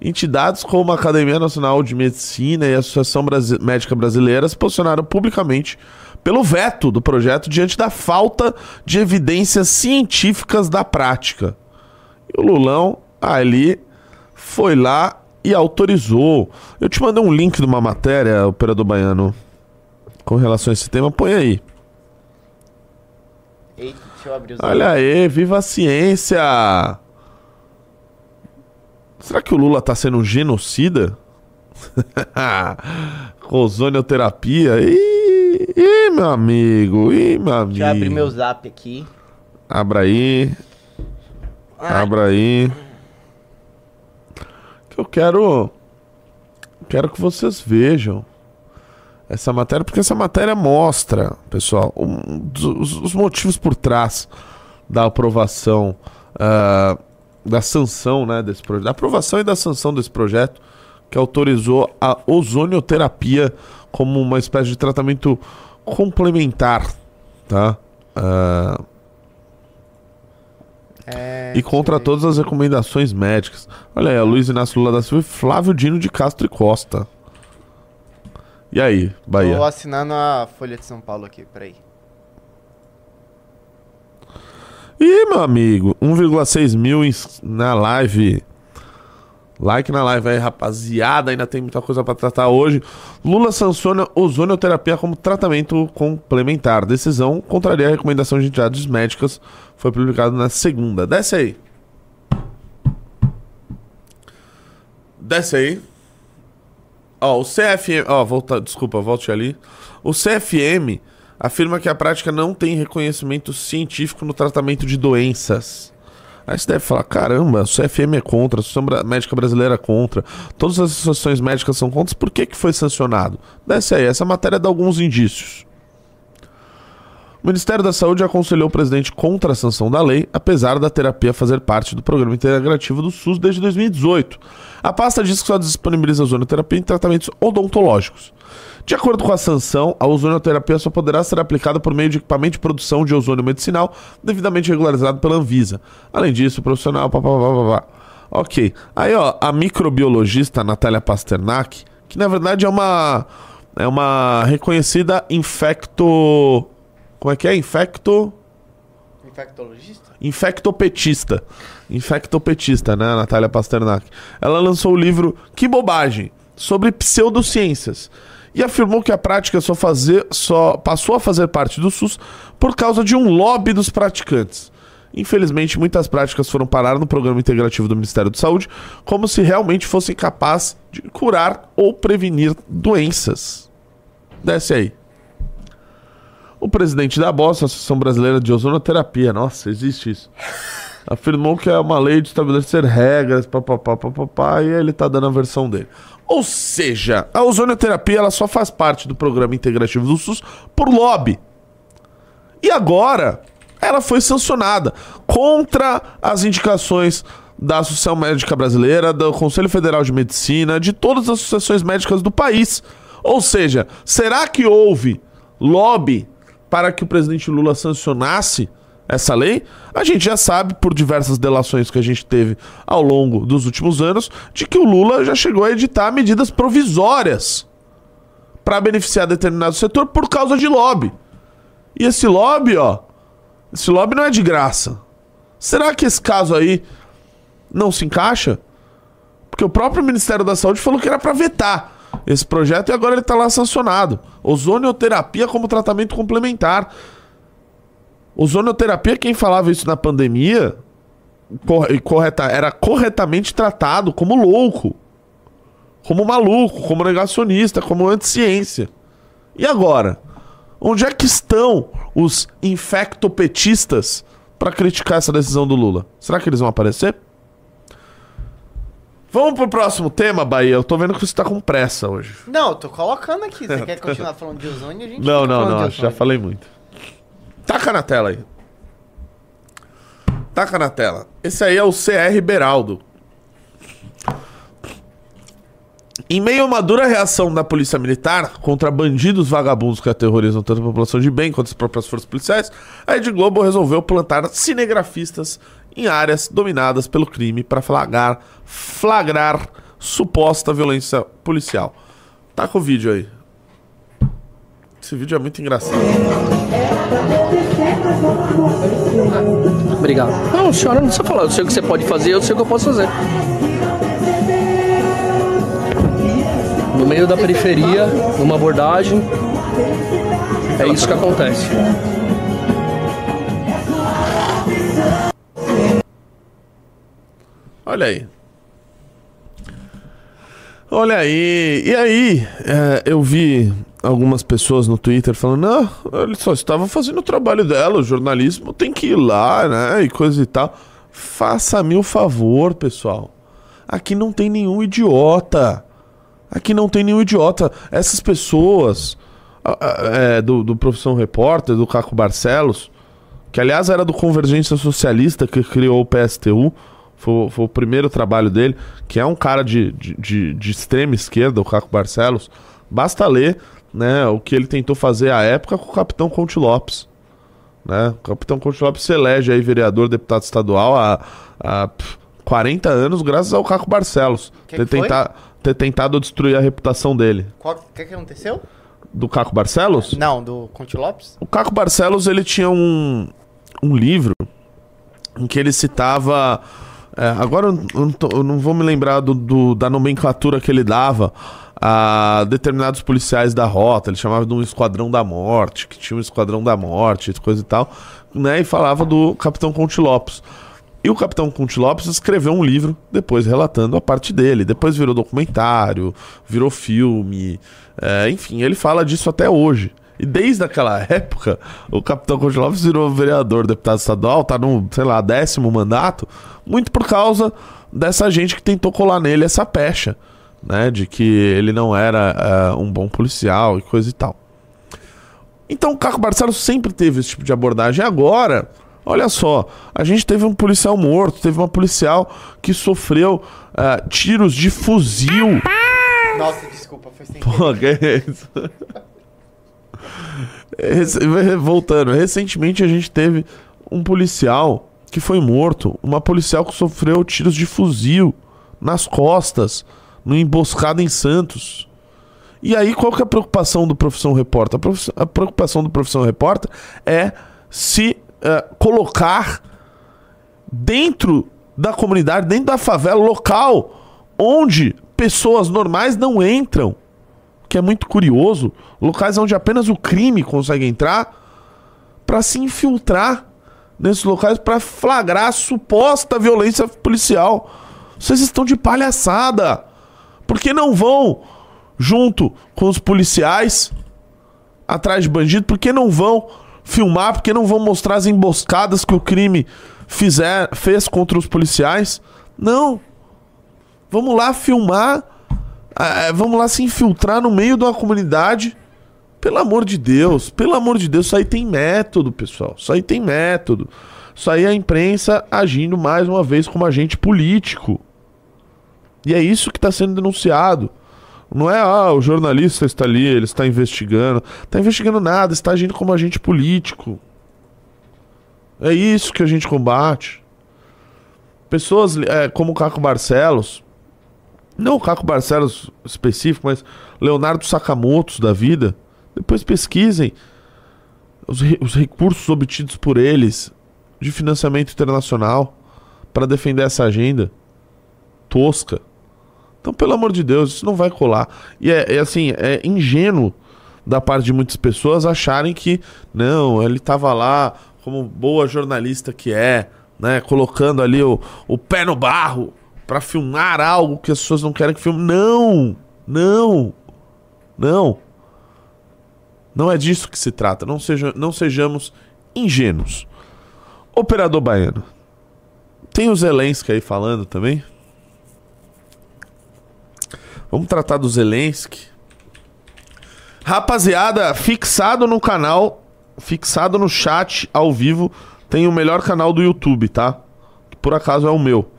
entidades como a Academia Nacional de Medicina e a Associação Brasi- Médica Brasileira se posicionaram publicamente pelo veto do projeto diante da falta de evidências científicas da prática. E o Lulão ali foi lá e autorizou. Eu te mandei um link de uma matéria, operador baiano, com relação a esse tema. Põe aí. Eita, deixa eu abrir os Olha aí, viva a ciência! Será que o Lula tá sendo um genocida? Ozonioterapia? Ih, ih, meu amigo, ih, meu amigo. Deixa eu abrir meu zap aqui. Abra aí, Ai, abra aí. Eu quero. Quero que vocês vejam essa matéria, porque essa matéria mostra, pessoal, um os motivos por trás da aprovação, ah, da sanção, né, desse projeto, da aprovação e da sanção desse projeto, que autorizou a ozonioterapia como uma espécie de tratamento complementar, tá? Ah, é, e contra ver. todas as recomendações médicas. Olha aí, a Luiz Inácio Lula da Silva e Flávio Dino de Castro e Costa. E aí, Bahia? Tô assinando a Folha de São Paulo aqui, peraí. Ih, meu amigo, 1,6 mil na live. Like na live aí, rapaziada. Ainda tem muita coisa pra tratar hoje. Lula sanciona ozonioterapia como tratamento complementar. Decisão contraria a recomendação de entidades médicas. Foi publicado na segunda. Desce aí. Desce aí. Ó, o CFM. Ó, volta, desculpa, volte ali. O CFM afirma que a prática não tem reconhecimento científico no tratamento de doenças. Aí você deve falar: caramba, o CFM é contra, a Associação Médica Brasileira é contra, todas as associações médicas são contra, por que, que foi sancionado? Desce aí, essa matéria dá alguns indícios. O Ministério da Saúde aconselhou o presidente contra a sanção da lei, apesar da terapia fazer parte do programa integrativo do SUS desde 2018. A pasta diz que só disponibiliza ozonioterapia em tratamentos odontológicos. De acordo com a sanção, a ozonioterapia só poderá ser aplicada por meio de equipamento de produção de ozônio medicinal devidamente regularizado pela Anvisa. Além disso, o profissional. Pá, pá, pá, pá. Ok. Aí, ó, a microbiologista Natália Pasternak, que na verdade é uma. É uma reconhecida infecto. Como é que é? Infecto. Infectologista? Infectopetista. Infectopetista, né, Natália Pasternak. Ela lançou o livro Que Bobagem, sobre pseudociências. E afirmou que a prática só, fazer, só passou a fazer parte do SUS por causa de um lobby dos praticantes. Infelizmente, muitas práticas foram parar no programa integrativo do Ministério da Saúde, como se realmente fossem capazes de curar ou prevenir doenças. Desce aí. O presidente da BOSS, Associação Brasileira de Ozonoterapia, nossa, existe isso. Afirmou que é uma lei de estabelecer regras, papapá, papapá, e ele tá dando a versão dele. Ou seja, a ozonioterapia ela só faz parte do programa integrativo do SUS por lobby. E agora ela foi sancionada contra as indicações da Associação Médica Brasileira, do Conselho Federal de Medicina, de todas as associações médicas do país. Ou seja, será que houve lobby para que o presidente Lula sancionasse essa lei? A gente já sabe, por diversas delações que a gente teve ao longo dos últimos anos, de que o Lula já chegou a editar medidas provisórias para beneficiar determinado setor por causa de lobby. E esse lobby, ó, esse lobby não é de graça. Será que esse caso aí não se encaixa? Porque o próprio Ministério da Saúde falou que era para vetar esse projeto e agora ele tá lá sancionado. Ozonioterapia como tratamento complementar. Ozonioterapia, quem falava isso na pandemia, cor- correta, era corretamente tratado como louco, como maluco, como negacionista, como anticiência. E agora? Onde é que estão os infectopetistas para criticar essa decisão do Lula? Será que eles vão aparecer? Vamos pro próximo tema, Bahia. Eu tô vendo que você tá com pressa hoje. Não, eu tô colocando aqui. Você quer continuar falando de ozônio? A gente Não, não, não. Já falei muito. Taca na tela aí. Taca na tela. Esse aí é o CR Beraldo. Em meio a uma dura reação da polícia militar contra bandidos vagabundos que aterrorizam tanto a população de bem quanto as próprias forças policiais, a Rede Globo resolveu plantar cinegrafistas em áreas dominadas pelo crime para flagrar, flagrar suposta violência policial. Tá com o vídeo aí. Esse vídeo é muito engraçado. Obrigado. Não, senhora, não precisa falar. Eu sei o que você pode fazer, eu sei o que eu posso fazer. No meio da periferia, numa abordagem, é isso que acontece. Olha aí. Olha aí. E aí, é, eu vi algumas pessoas no Twitter falando: não, ele só estava fazendo o trabalho dela, o jornalismo tem que ir lá, né? E coisa e tal. Faça-me o favor, pessoal. Aqui não tem nenhum idiota. Aqui não tem nenhum idiota. Essas pessoas é, do, do Profissão Repórter, do Caco Barcelos, que aliás era do Convergência Socialista que criou o PSTU, foi, foi o primeiro trabalho dele, que é um cara de, de, de- de extrema esquerda, o Caco Barcelos. Basta ler né, o que ele tentou fazer à época com o Capitão Conte Lopes. Né? O Capitão Conte Lopes se elege aí vereador, deputado estadual há, há pff, 40 anos, graças ao Caco Barcelos. Que ter, que tenta- ter tentado destruir a reputação dele. O que, que aconteceu? Do Caco Barcelos? Não, do Conte Lopes? O Caco Barcelos ele tinha um, um livro em que ele citava. É, agora eu não, tô- eu não vou me lembrar do, do- da nomenclatura que ele dava a determinados policiais da rota. Ele chamava de um esquadrão da morte, que tinha um esquadrão da morte, coisa e tal. Né, e falava do Capitão Conte Lopes. E o Capitão Conte Lopes escreveu um livro depois relatando a parte dele. Depois virou documentário, virou filme. é, enfim, ele fala disso até hoje. E desde aquela época, o Capitão Lopes virou vereador, deputado estadual, tá no, sei lá, décimo mandato, muito por causa dessa gente que tentou colar nele essa pecha, né? De que ele não era é, um bom policial e coisa e tal. Então o Caco Barcelos sempre teve esse tipo de abordagem. Agora, olha só, a gente teve um policial morto, teve uma policial que sofreu ah, tiros de fuzil. Nossa, desculpa, foi sem Pô, que é isso? Voltando, recentemente a gente teve um policial que foi morto, uma policial que sofreu tiros de fuzil nas costas, numa emboscada em Santos. E aí, qual que é a preocupação do Profissão Repórter? A, preocupação do Profissão Repórter é se eh, colocar dentro da comunidade, dentro da favela local, onde pessoas normais não entram. Que é muito curioso. Locais onde apenas o crime consegue entrar para se infiltrar nesses locais para flagrar suposta violência policial. Vocês estão de palhaçada. Por que não vão junto com os policiais atrás de bandido? Por que não vão filmar? Por que não vão mostrar as emboscadas que o crime fizer, fez contra os policiais? Não. Vamos lá filmar. Ah, vamos lá se infiltrar no meio de uma comunidade. Pelo amor de Deus, pelo amor de Deus, isso aí tem método, pessoal. Isso aí tem método. Isso aí é a imprensa agindo mais uma vez como agente político. E é isso que está sendo denunciado. Não é, ah, o jornalista está ali, ele está investigando. Está investigando nada, está agindo como agente político. É isso que a gente combate. Pessoas é, como o Caco Barcelos, não o Caco Barcelos específico, mas Leonardo Sakamoto da vida, depois pesquisem os, re- os recursos obtidos por eles de financiamento internacional para defender essa agenda tosca. Então, pelo amor de Deus, isso não vai colar. E é, é assim, é ingênuo da parte de muitas pessoas acharem que não, ele estava lá como boa jornalista que é, né, colocando ali o, o pé no barro para filmar algo que as pessoas não querem que filme. Não! Não! Não! Não é disso que se trata. Não, seja, não sejamos ingênuos. Operador Baiano. Tem o Zelensky aí falando também? Vamos tratar do Zelensky. Rapaziada, fixado no canal, fixado no chat ao vivo, tem o melhor canal do YouTube, tá? Que por acaso é o meu.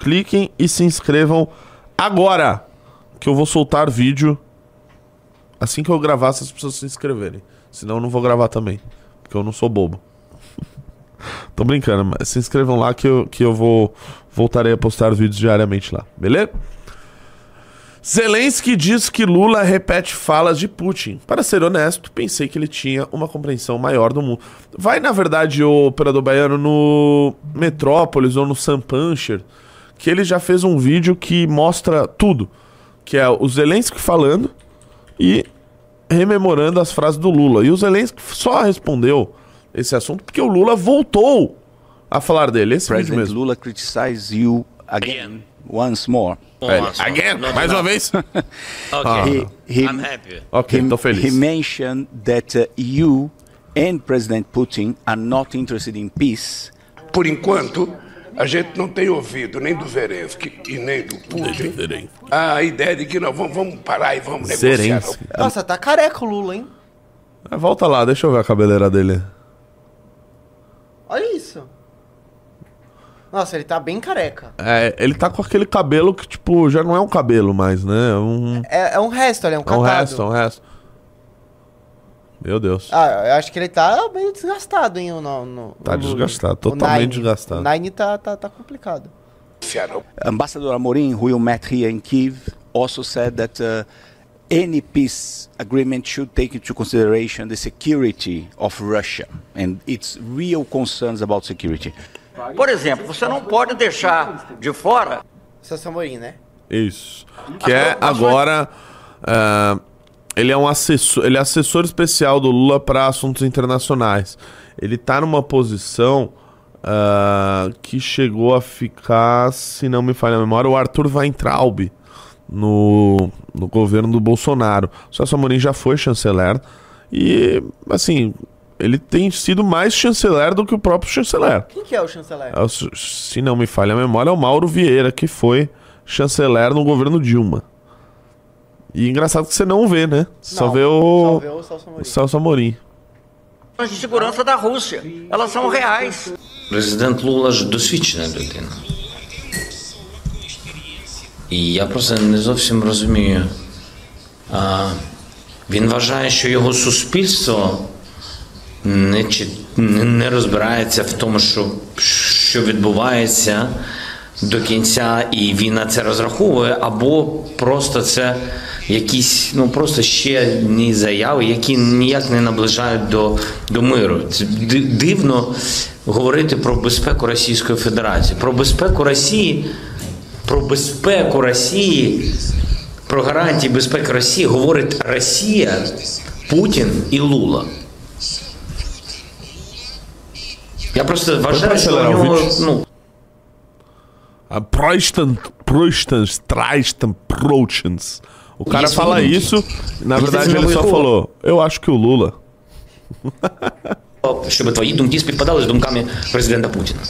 Cliquem e se inscrevam agora, que eu vou soltar vídeo assim que eu gravar, se as pessoas se inscreverem. Senão eu não vou gravar também, porque eu não sou bobo. Tô brincando, mas se inscrevam lá que eu, que eu vou voltarei a postar vídeos diariamente lá, beleza? Zelensky diz que Lula repete falas de Putin. Para ser honesto, pensei que ele tinha uma compreensão maior do mundo. Vai, na verdade, o operador baiano no Metrópolis ou no Sam Puncher, que ele já fez um vídeo que mostra tudo. Que é o Zelensky falando e rememorando as frases do Lula. E o Zelensky só respondeu esse assunto porque o Lula voltou a falar dele. Esse vídeo President mesmo. Lula criticizes you again, once more. É, again, mais uma vez. He, he, Ok, he, tô feliz. he mentioned that uh, you and President Putin are not interested in peace. Por enquanto, a gente não tem ouvido nem do Zelensky e nem do Putin a ideia de que nós vamos, vamos parar e vamos negociar. Nossa, tá careca o Lula, hein? Ah, Volta lá, deixa eu ver a cabeleira dele. Olha isso. Nossa, ele tá bem careca. É, ele tá com aquele cabelo que, tipo, já não é um cabelo mais, né? É um, É, é um resto ali, é um é um catado. resto, é um resto. Meu Deus. Ah, eu acho que ele tá meio desgastado, hein, o no, no, Tá o Lula. desgastado, totalmente Nine. desgastado. O Nine tá, tá, tá complicado. Ambassador Amorim, who you met here in Kiev, also said that uh, any peace agreement should take into consideration the security of Russia and its real concerns about security. Por exemplo, você não pode deixar de fora Seu Samorim, né? Isso. Que é agora. ah, ele é um assessor, ele é assessor especial do Lula para assuntos internacionais. Ele tá numa posição ah, que chegou a ficar, se não me falha a memória, o Arthur Weintraub no, no governo do Bolsonaro. O Celso Amorim já foi chanceler e, assim, ele tem sido mais chanceler do que o próprio chanceler. Quem que é o chanceler? É o- Se não me falha a memória, é o Mauro Vieira, que foi chanceler no governo Dilma. E engraçado que você não vê, né? Só Não, vê o, só vê o Celso Amorim. o Celso Amorim. de segurança da Rússia. Elas são reais. Президент Лула ж досвідчена людина. І я просто не зовсім розумію. А, він вважає, що його суспільство не, чи- не, не розбирається в тому, що, що відбувається до кінця, і він на це розраховує, або просто це якісь ну просто ще одні заяви, які ніяк не наближають до, до миру. Це дивно говорити про безпеку Російської Федерації. Про безпеку Росії, про безпеку Росії, про гарантії безпеки Росії говорить Росія, Путін і Лула. Я просто вважаю, що у нього ну, Proistan, Proistan, Traistan, Prochans. O cara Isso, fala isso, na Ele verdade ele só falou: Eu acho que o Lula. щоб твої думки співпадали з думками президента Путіна.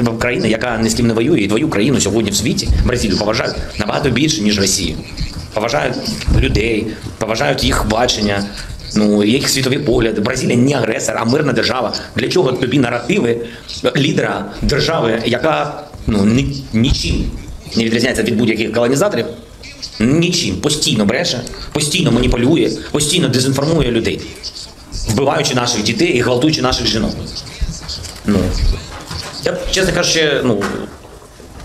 Бо країна, яка ні з ким не воює, і твою країну сьогодні в світі, Бразилію, поважають набагато більше, ніж Росію. Поважають людей, поважають їх бачення, ну, їх світові погляди. Бразилія не агресор, а мирна держава. Для чого тобі наративи лідера держави, яка ну, ні, нічим не відрізняється від будь-яких колонізаторів? Нічим. Постійно бреше, постійно маніпулює, постійно дезінформує людей вбиваючи наших дітей і гвалтуючи наших жінок. Ну, я, чесно кажучи, ну,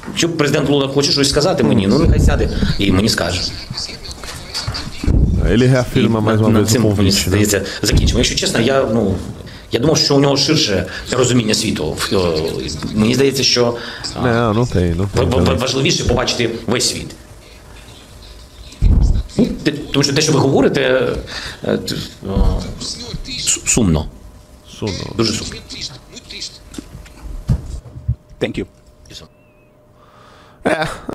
якщо президент Лула хоче щось сказати мені, ну нехай сяде і мені скаже. Mais uma на цим, мені здається, закінчимо. Якщо чесно, я, ну, я думав, що у нього ширше розуміння світу. Е, Мені здається, що в- também. важливіше побачити весь світ. Ну, те- Тому що те, що ви говорите, е, т- е, су- сумно. Sumno. Дуже сумно. Thank you.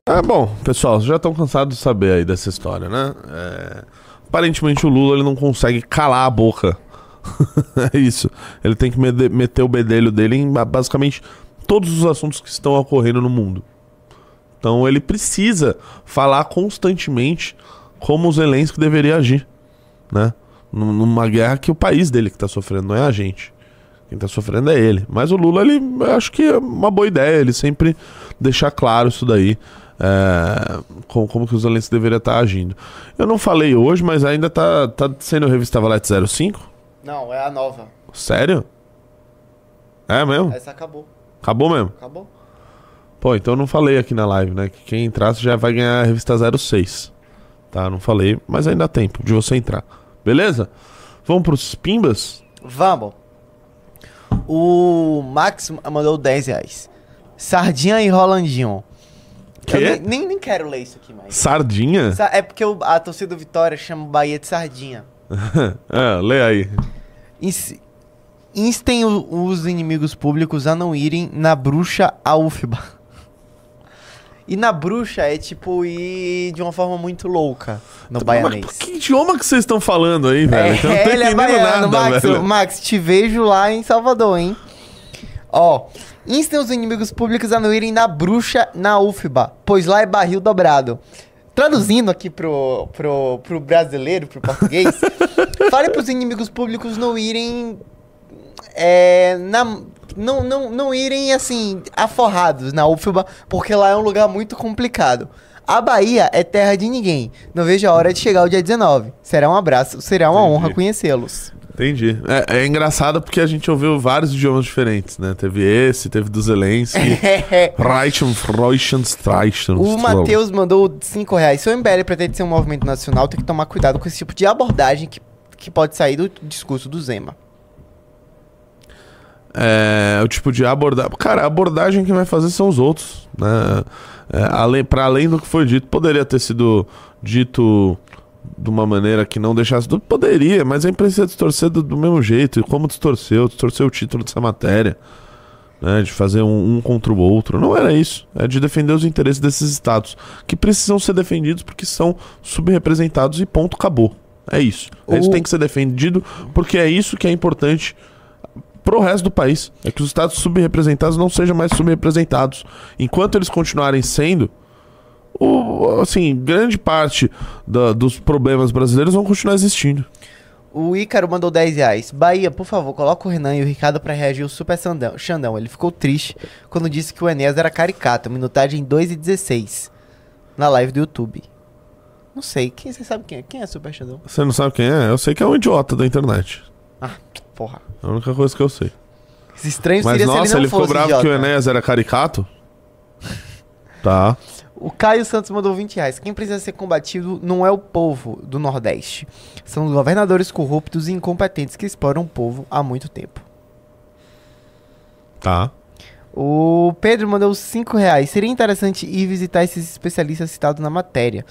É bom, pessoal, vocês já estão cansados de saber aí dessa história, né? É, Aparentemente o Lula ele não consegue calar a boca. é isso. Ele tem que mede- meter o bedelho dele em ba- basicamente todos os assuntos que estão ocorrendo no mundo. Então ele precisa falar constantemente como o Zelensky deveria agir, né? Num- Numa guerra que o país dele que tá sofrendo, não é a gente. Quem tá sofrendo é ele. Mas o Lula, ele acho que é uma boa ideia, ele sempre deixar claro isso daí. é, como, como que o Zelensky deveria estar agindo. Eu não falei hoje, mas ainda tá, tá sendo revista Valete 05? Não, é a nova. Sério? É mesmo? Essa acabou. Acabou mesmo? Acabou. Pô, então eu não falei aqui na live, né? Que quem entrasse já vai ganhar a revista 06. Tá? Não falei, mas ainda há tempo de você entrar. Beleza? Vamos pros Pimbas? Vamos. O Max mandou 10 reais. Sardinha e Rolandinho. Quê? Eu nem, nem, quero ler isso aqui mais. Sardinha? Sa- É porque o- a torcida do Vitória chama o Bahia de Sardinha. é, lê aí. Ins- Instem os inimigos públicos a não irem na bruxa a UFBA. E na bruxa é tipo ir de uma forma muito louca no baianês. Mas que idioma que vocês estão falando aí, velho? Que eu não tô É, ele é baiano, nada, Max. velho. Max, te vejo lá em Salvador, hein? Ó, instem os inimigos públicos a não irem na bruxa na UFBA, pois lá é barril dobrado. Traduzindo aqui pro, pro, pro brasileiro, pro português, fale pros inimigos públicos não irem. É, na, não, não, não irem assim, aforrados na UFBA, porque lá é um lugar muito complicado. A Bahia é terra de ninguém. Não vejo a hora de chegar o dia 19. Será um abraço, será uma honra conhecê-los. Entendi. É, é engraçado porque a gente ouviu vários idiomas diferentes, né? Teve esse, teve do Zelensky. Reichen, Freuchen, Streichen. O Matheus mandou 5 reais. Se o MBL pretende ser um movimento nacional, tem que tomar cuidado com esse tipo de abordagem que, que pode sair do discurso do Zema. É, o tipo de abordagem. Cara, a abordagem que vai fazer são os outros. Né? É, além, para além do que foi dito, poderia ter sido dito de uma maneira que não deixasse. Poderia, mas a imprensa ia distorcer do, do mesmo jeito. E como distorceu? Distorceu o título dessa matéria. Né, de fazer um, um contra o outro. Não era isso. É de defender os interesses desses estados. Que precisam ser defendidos porque são subrepresentados e ponto, acabou. É isso. Isso O- tem que ser defendido porque é isso que é importante pro resto do país. É que os estados subrepresentados não sejam mais subrepresentados. Enquanto eles continuarem sendo, o, assim, grande parte da- dos problemas brasileiros vão continuar existindo. O Ícaro mandou 10 reais. Bahia, por favor, coloca o Renan e o Ricardo pra reagir ao Super Xandão. Xandão, ele ficou triste quando disse que o Enéas era caricato. Minutagem 2 e 16. Na live do YouTube. Não sei. Quem, você sabe quem é? Quem é Super Xandão? Você não sabe quem é? Eu sei que é um idiota da internet. Ah, porra. É a única coisa que eu sei. Esse estranho Mas seria se nossa, ele não ele ficou bravo idiota. que o Enéas era caricato? Tá. O Caio Santos mandou 20 reais. Quem precisa ser combatido não é o povo do Nordeste. São os governadores corruptos e incompetentes que exploram o povo há muito tempo. Tá. O Pedro mandou 5 reais. Seria interessante ir visitar esses especialistas citados na matéria.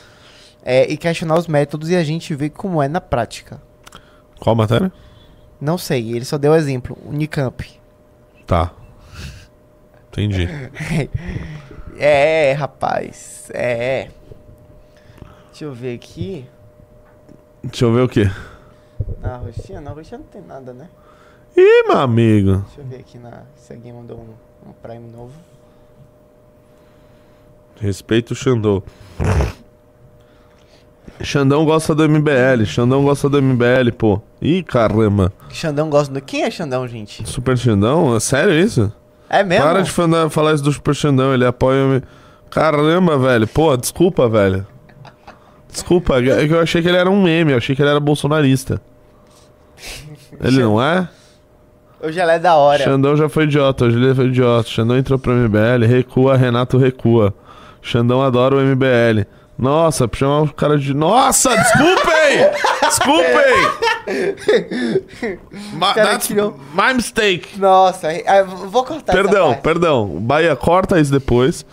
é, e questionar os métodos e a gente ver como é na prática. Qual matéria? Não sei, ele só deu exemplo. Unicamp. Tá. Entendi. é, rapaz. É. Deixa eu ver aqui. Deixa eu ver o quê? Na roxinha? Na roxinha não tem nada, né? Ih, meu amigo. Deixa eu ver aqui na. Se alguém mandou um, um Prime novo. Respeito o Xandão. Xandão gosta do MBL. Xandão gosta do MBL, pô. Ih, caramba. Xandão gosta do. Quem é Xandão, gente? Super Xandão? É sério isso? É mesmo? Para de fanda- falar isso do Super Xandão. Ele apoia o. Caramba, velho. Pô, desculpa, velho. Desculpa, é que eu achei que ele era um meme. Eu achei que ele era bolsonarista. Ele não é? Hoje ela é da hora. Xandão já foi idiota, hoje ele foi idiota. Xandão entrou pro MBL, recua, Renato recua. Xandão adora o MBL. Nossa, chamar o cara de. Nossa, desculpem! desculpem! Ma cara that's tirou- my mistake. Nossa, ah, vou cortar Perdão, perdão. Bahia, corta isso depois.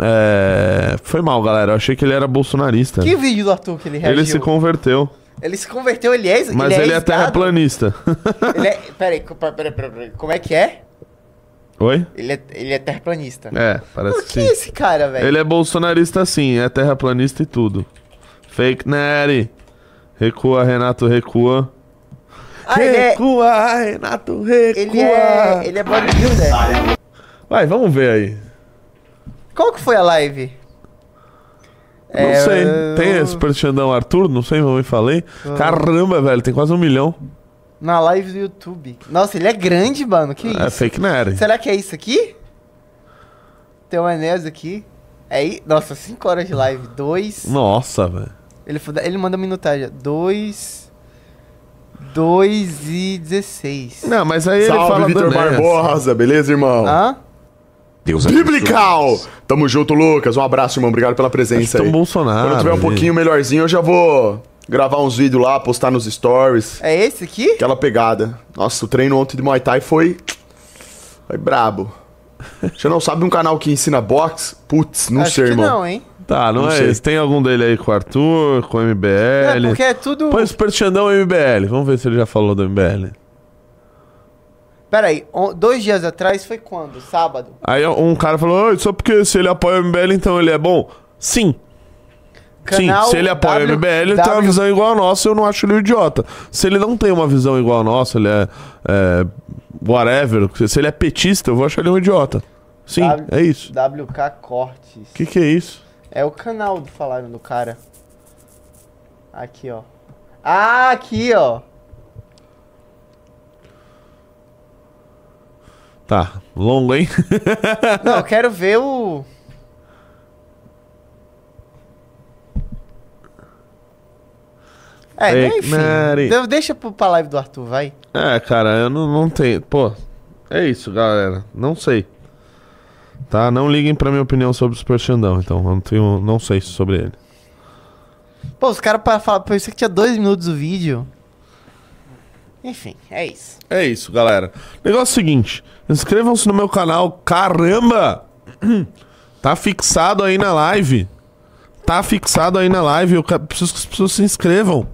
É, Foi mal, galera. Eu achei que ele era bolsonarista. Que vídeo do Arthur que ele reagiu? Ele se converteu. Ele se converteu, ele é Mas ele é, ex-gado? terraplanista. Ele é... Peraí, peraí, peraí, peraí, como é que é? Oi? Ele é, ele é terraplanista. É, parece que Quem sim. é esse cara, velho? Ele é bolsonarista sim, é terraplanista e tudo. Fake Nery. Recua, Renato, recua. Ah, é... Recua, Renato, recua. Ele é... Ele é bodybuilder. Vai, vamos ver aí. Qual que foi a live? Não É, sei. eu- Tem esse Xandão Arthur? Não sei, me falei. Caramba, velho, tem quase um milhão. Na live do YouTube. Nossa, ele é grande, mano. Que É isso? Fake Nery. Será que é isso aqui? Tem um Enéas aqui. É aí? Nossa, 5 horas de live. 2. Nossa, velho. Ele, ele manda minutagem. 2. 2 e 16. Não, mas aí ele Salve, fala Vitor. Barbosa, beleza, irmão? Hã? Deus Biblical! Tamo junto, Lucas. Um abraço, irmão. Obrigado pela presença Acho aí. tão Bolsonaro, Quando tiver um ali. pouquinho melhorzinho, eu já vou gravar uns vídeos lá, postar nos stories. É esse aqui? Aquela pegada. Nossa, o treino ontem de Muay Thai foi. Foi brabo. Você não sabe um canal que ensina boxe? Putz, não Acho sei, que irmão. não, hein? Tá, não, Não é sei. esse. Tem algum dele aí com o Arthur, com o MBL? É, porque é tudo- Põe Super Xandão MBL. Vamos ver se ele já falou do MBL. Pera aí, on- dois dias atrás foi quando? Sábado? Aí um cara falou, "Oi, só porque se ele apoia o MBL, então ele é bom? Sim. Canal Sim, se ele apoia W- o MBL, ele tem uma W- visão igual a nossa, eu não acho ele um idiota. Se ele não tem uma visão igual a nossa, ele é, é whatever, se ele é petista, eu vou achar ele um idiota. Sim, W- é isso. WK Cortes. O que, que é isso? É o canal do falaram do cara. Aqui, ó. Ah, aqui, ó. Tá, longo, hein? Não, eu quero ver o. É, enfim. Mary. De- Deixa pra live do Arthur, vai. É, cara, eu não, não tenho. Pô, é isso, galera. Não sei. Tá? Não liguem pra minha opinião sobre o Super Xandão, então. Eu não, tenho, não sei sobre ele. Pô, os caras para falar, pensei que tinha dois minutos o vídeo. Enfim, é isso. É isso, galera. Negócio é o seguinte: inscrevam-se no meu canal. Caramba! Tá fixado aí na live. Tá fixado aí na live. Eu preciso que as pessoas se inscrevam.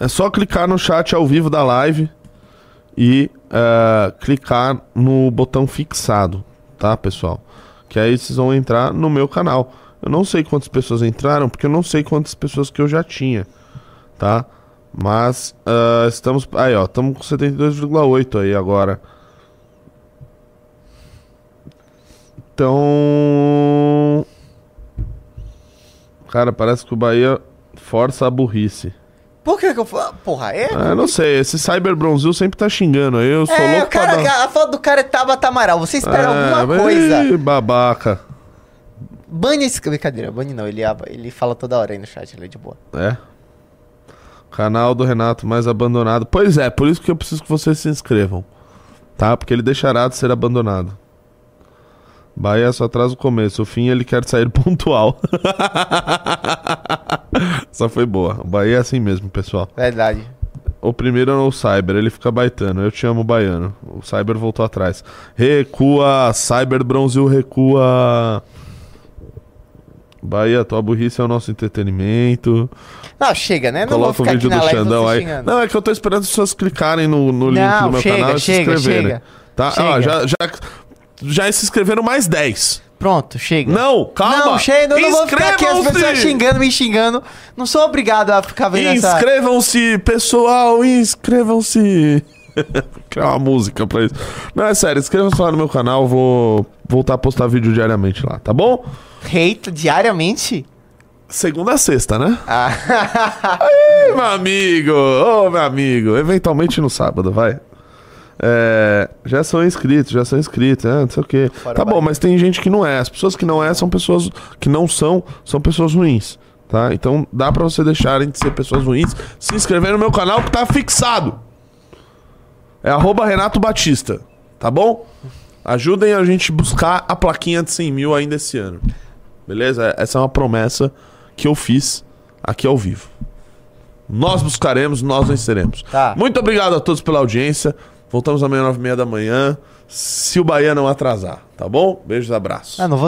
É só clicar no chat ao vivo da live e eh, clicar no botão fixado, tá, pessoal? Que aí vocês vão entrar no meu canal. Eu não sei quantas pessoas entraram, porque eu não sei quantas pessoas que eu já tinha, tá? Mas ah, estamos. Aí, ó, estamos com 72,8 aí agora. Então. Cara, parece que o Bahia força a burrice. Por que que eu falo? Porra, é? Ah, não sei, esse Cyber Bronzil sempre tá xingando aí. Eu sou é, louco o cara, pra dar... a foto do cara é Tabata Amaral. Você espera É, alguma coisa. Ih, babaca. Bane esse. Brincadeira, bane não. Ele, ele fala toda hora aí no chat, ele é de boa. É. Canal do Renato mais abandonado. Pois é, por isso que eu preciso que vocês se inscrevam. Tá? Porque ele deixará de ser abandonado. Bahia só traz o começo. O fim ele quer sair pontual. Essa foi boa. O Bahia é assim mesmo, pessoal. Verdade. O primeiro é o Cyber, ele fica baitando. Eu te amo, Baiano. O Cyber voltou atrás. Recua, Cyber Bronzil recua. Bahia, tua burrice é o nosso entretenimento. Não, chega, né? Não Coloca o vídeo do Xandão aí. xingando. Não, é que eu tô esperando as pessoas clicarem no, no link Não, do meu chega, canal e chega, se inscreverem. chega. Tá? Chega. Ó, já, já, já se inscreveram mais 10. Pronto, chega. Não, calma. Não, chega, eu não vou ficar aqui as pessoas xingando, me xingando. Não sou obrigado a ficar vendo essa... Inscrevam-se, pessoal, inscrevam-se. Criar uma música pra isso. Não, é sério, inscrevam-se lá no meu canal, vou voltar a postar vídeo diariamente lá, tá bom? Hate diariamente? Segunda a sexta, né? Ah. Aí, meu amigo, ô meu amigo, eventualmente no sábado, vai. É, já são inscritos, já são inscritos, né? Não sei o quê. tá bom, mas tem gente que não é. As pessoas que não é são pessoas que não são, são pessoas ruins, tá? Então dá pra você deixarem de ser pessoas ruins, se inscrever no meu canal que tá fixado. É arroba Renato Batista, tá bom? Ajudem a gente buscar a plaquinha de 100 mil ainda esse ano. Beleza? Essa é uma promessa que eu fiz aqui ao vivo. Nós buscaremos, nós venceremos. Tá. Muito obrigado a todos pela audiência. Voltamos amanhã, nove e meia da manhã. Se o Bahia não atrasar, tá bom? Beijos, abraços. Ah, não vou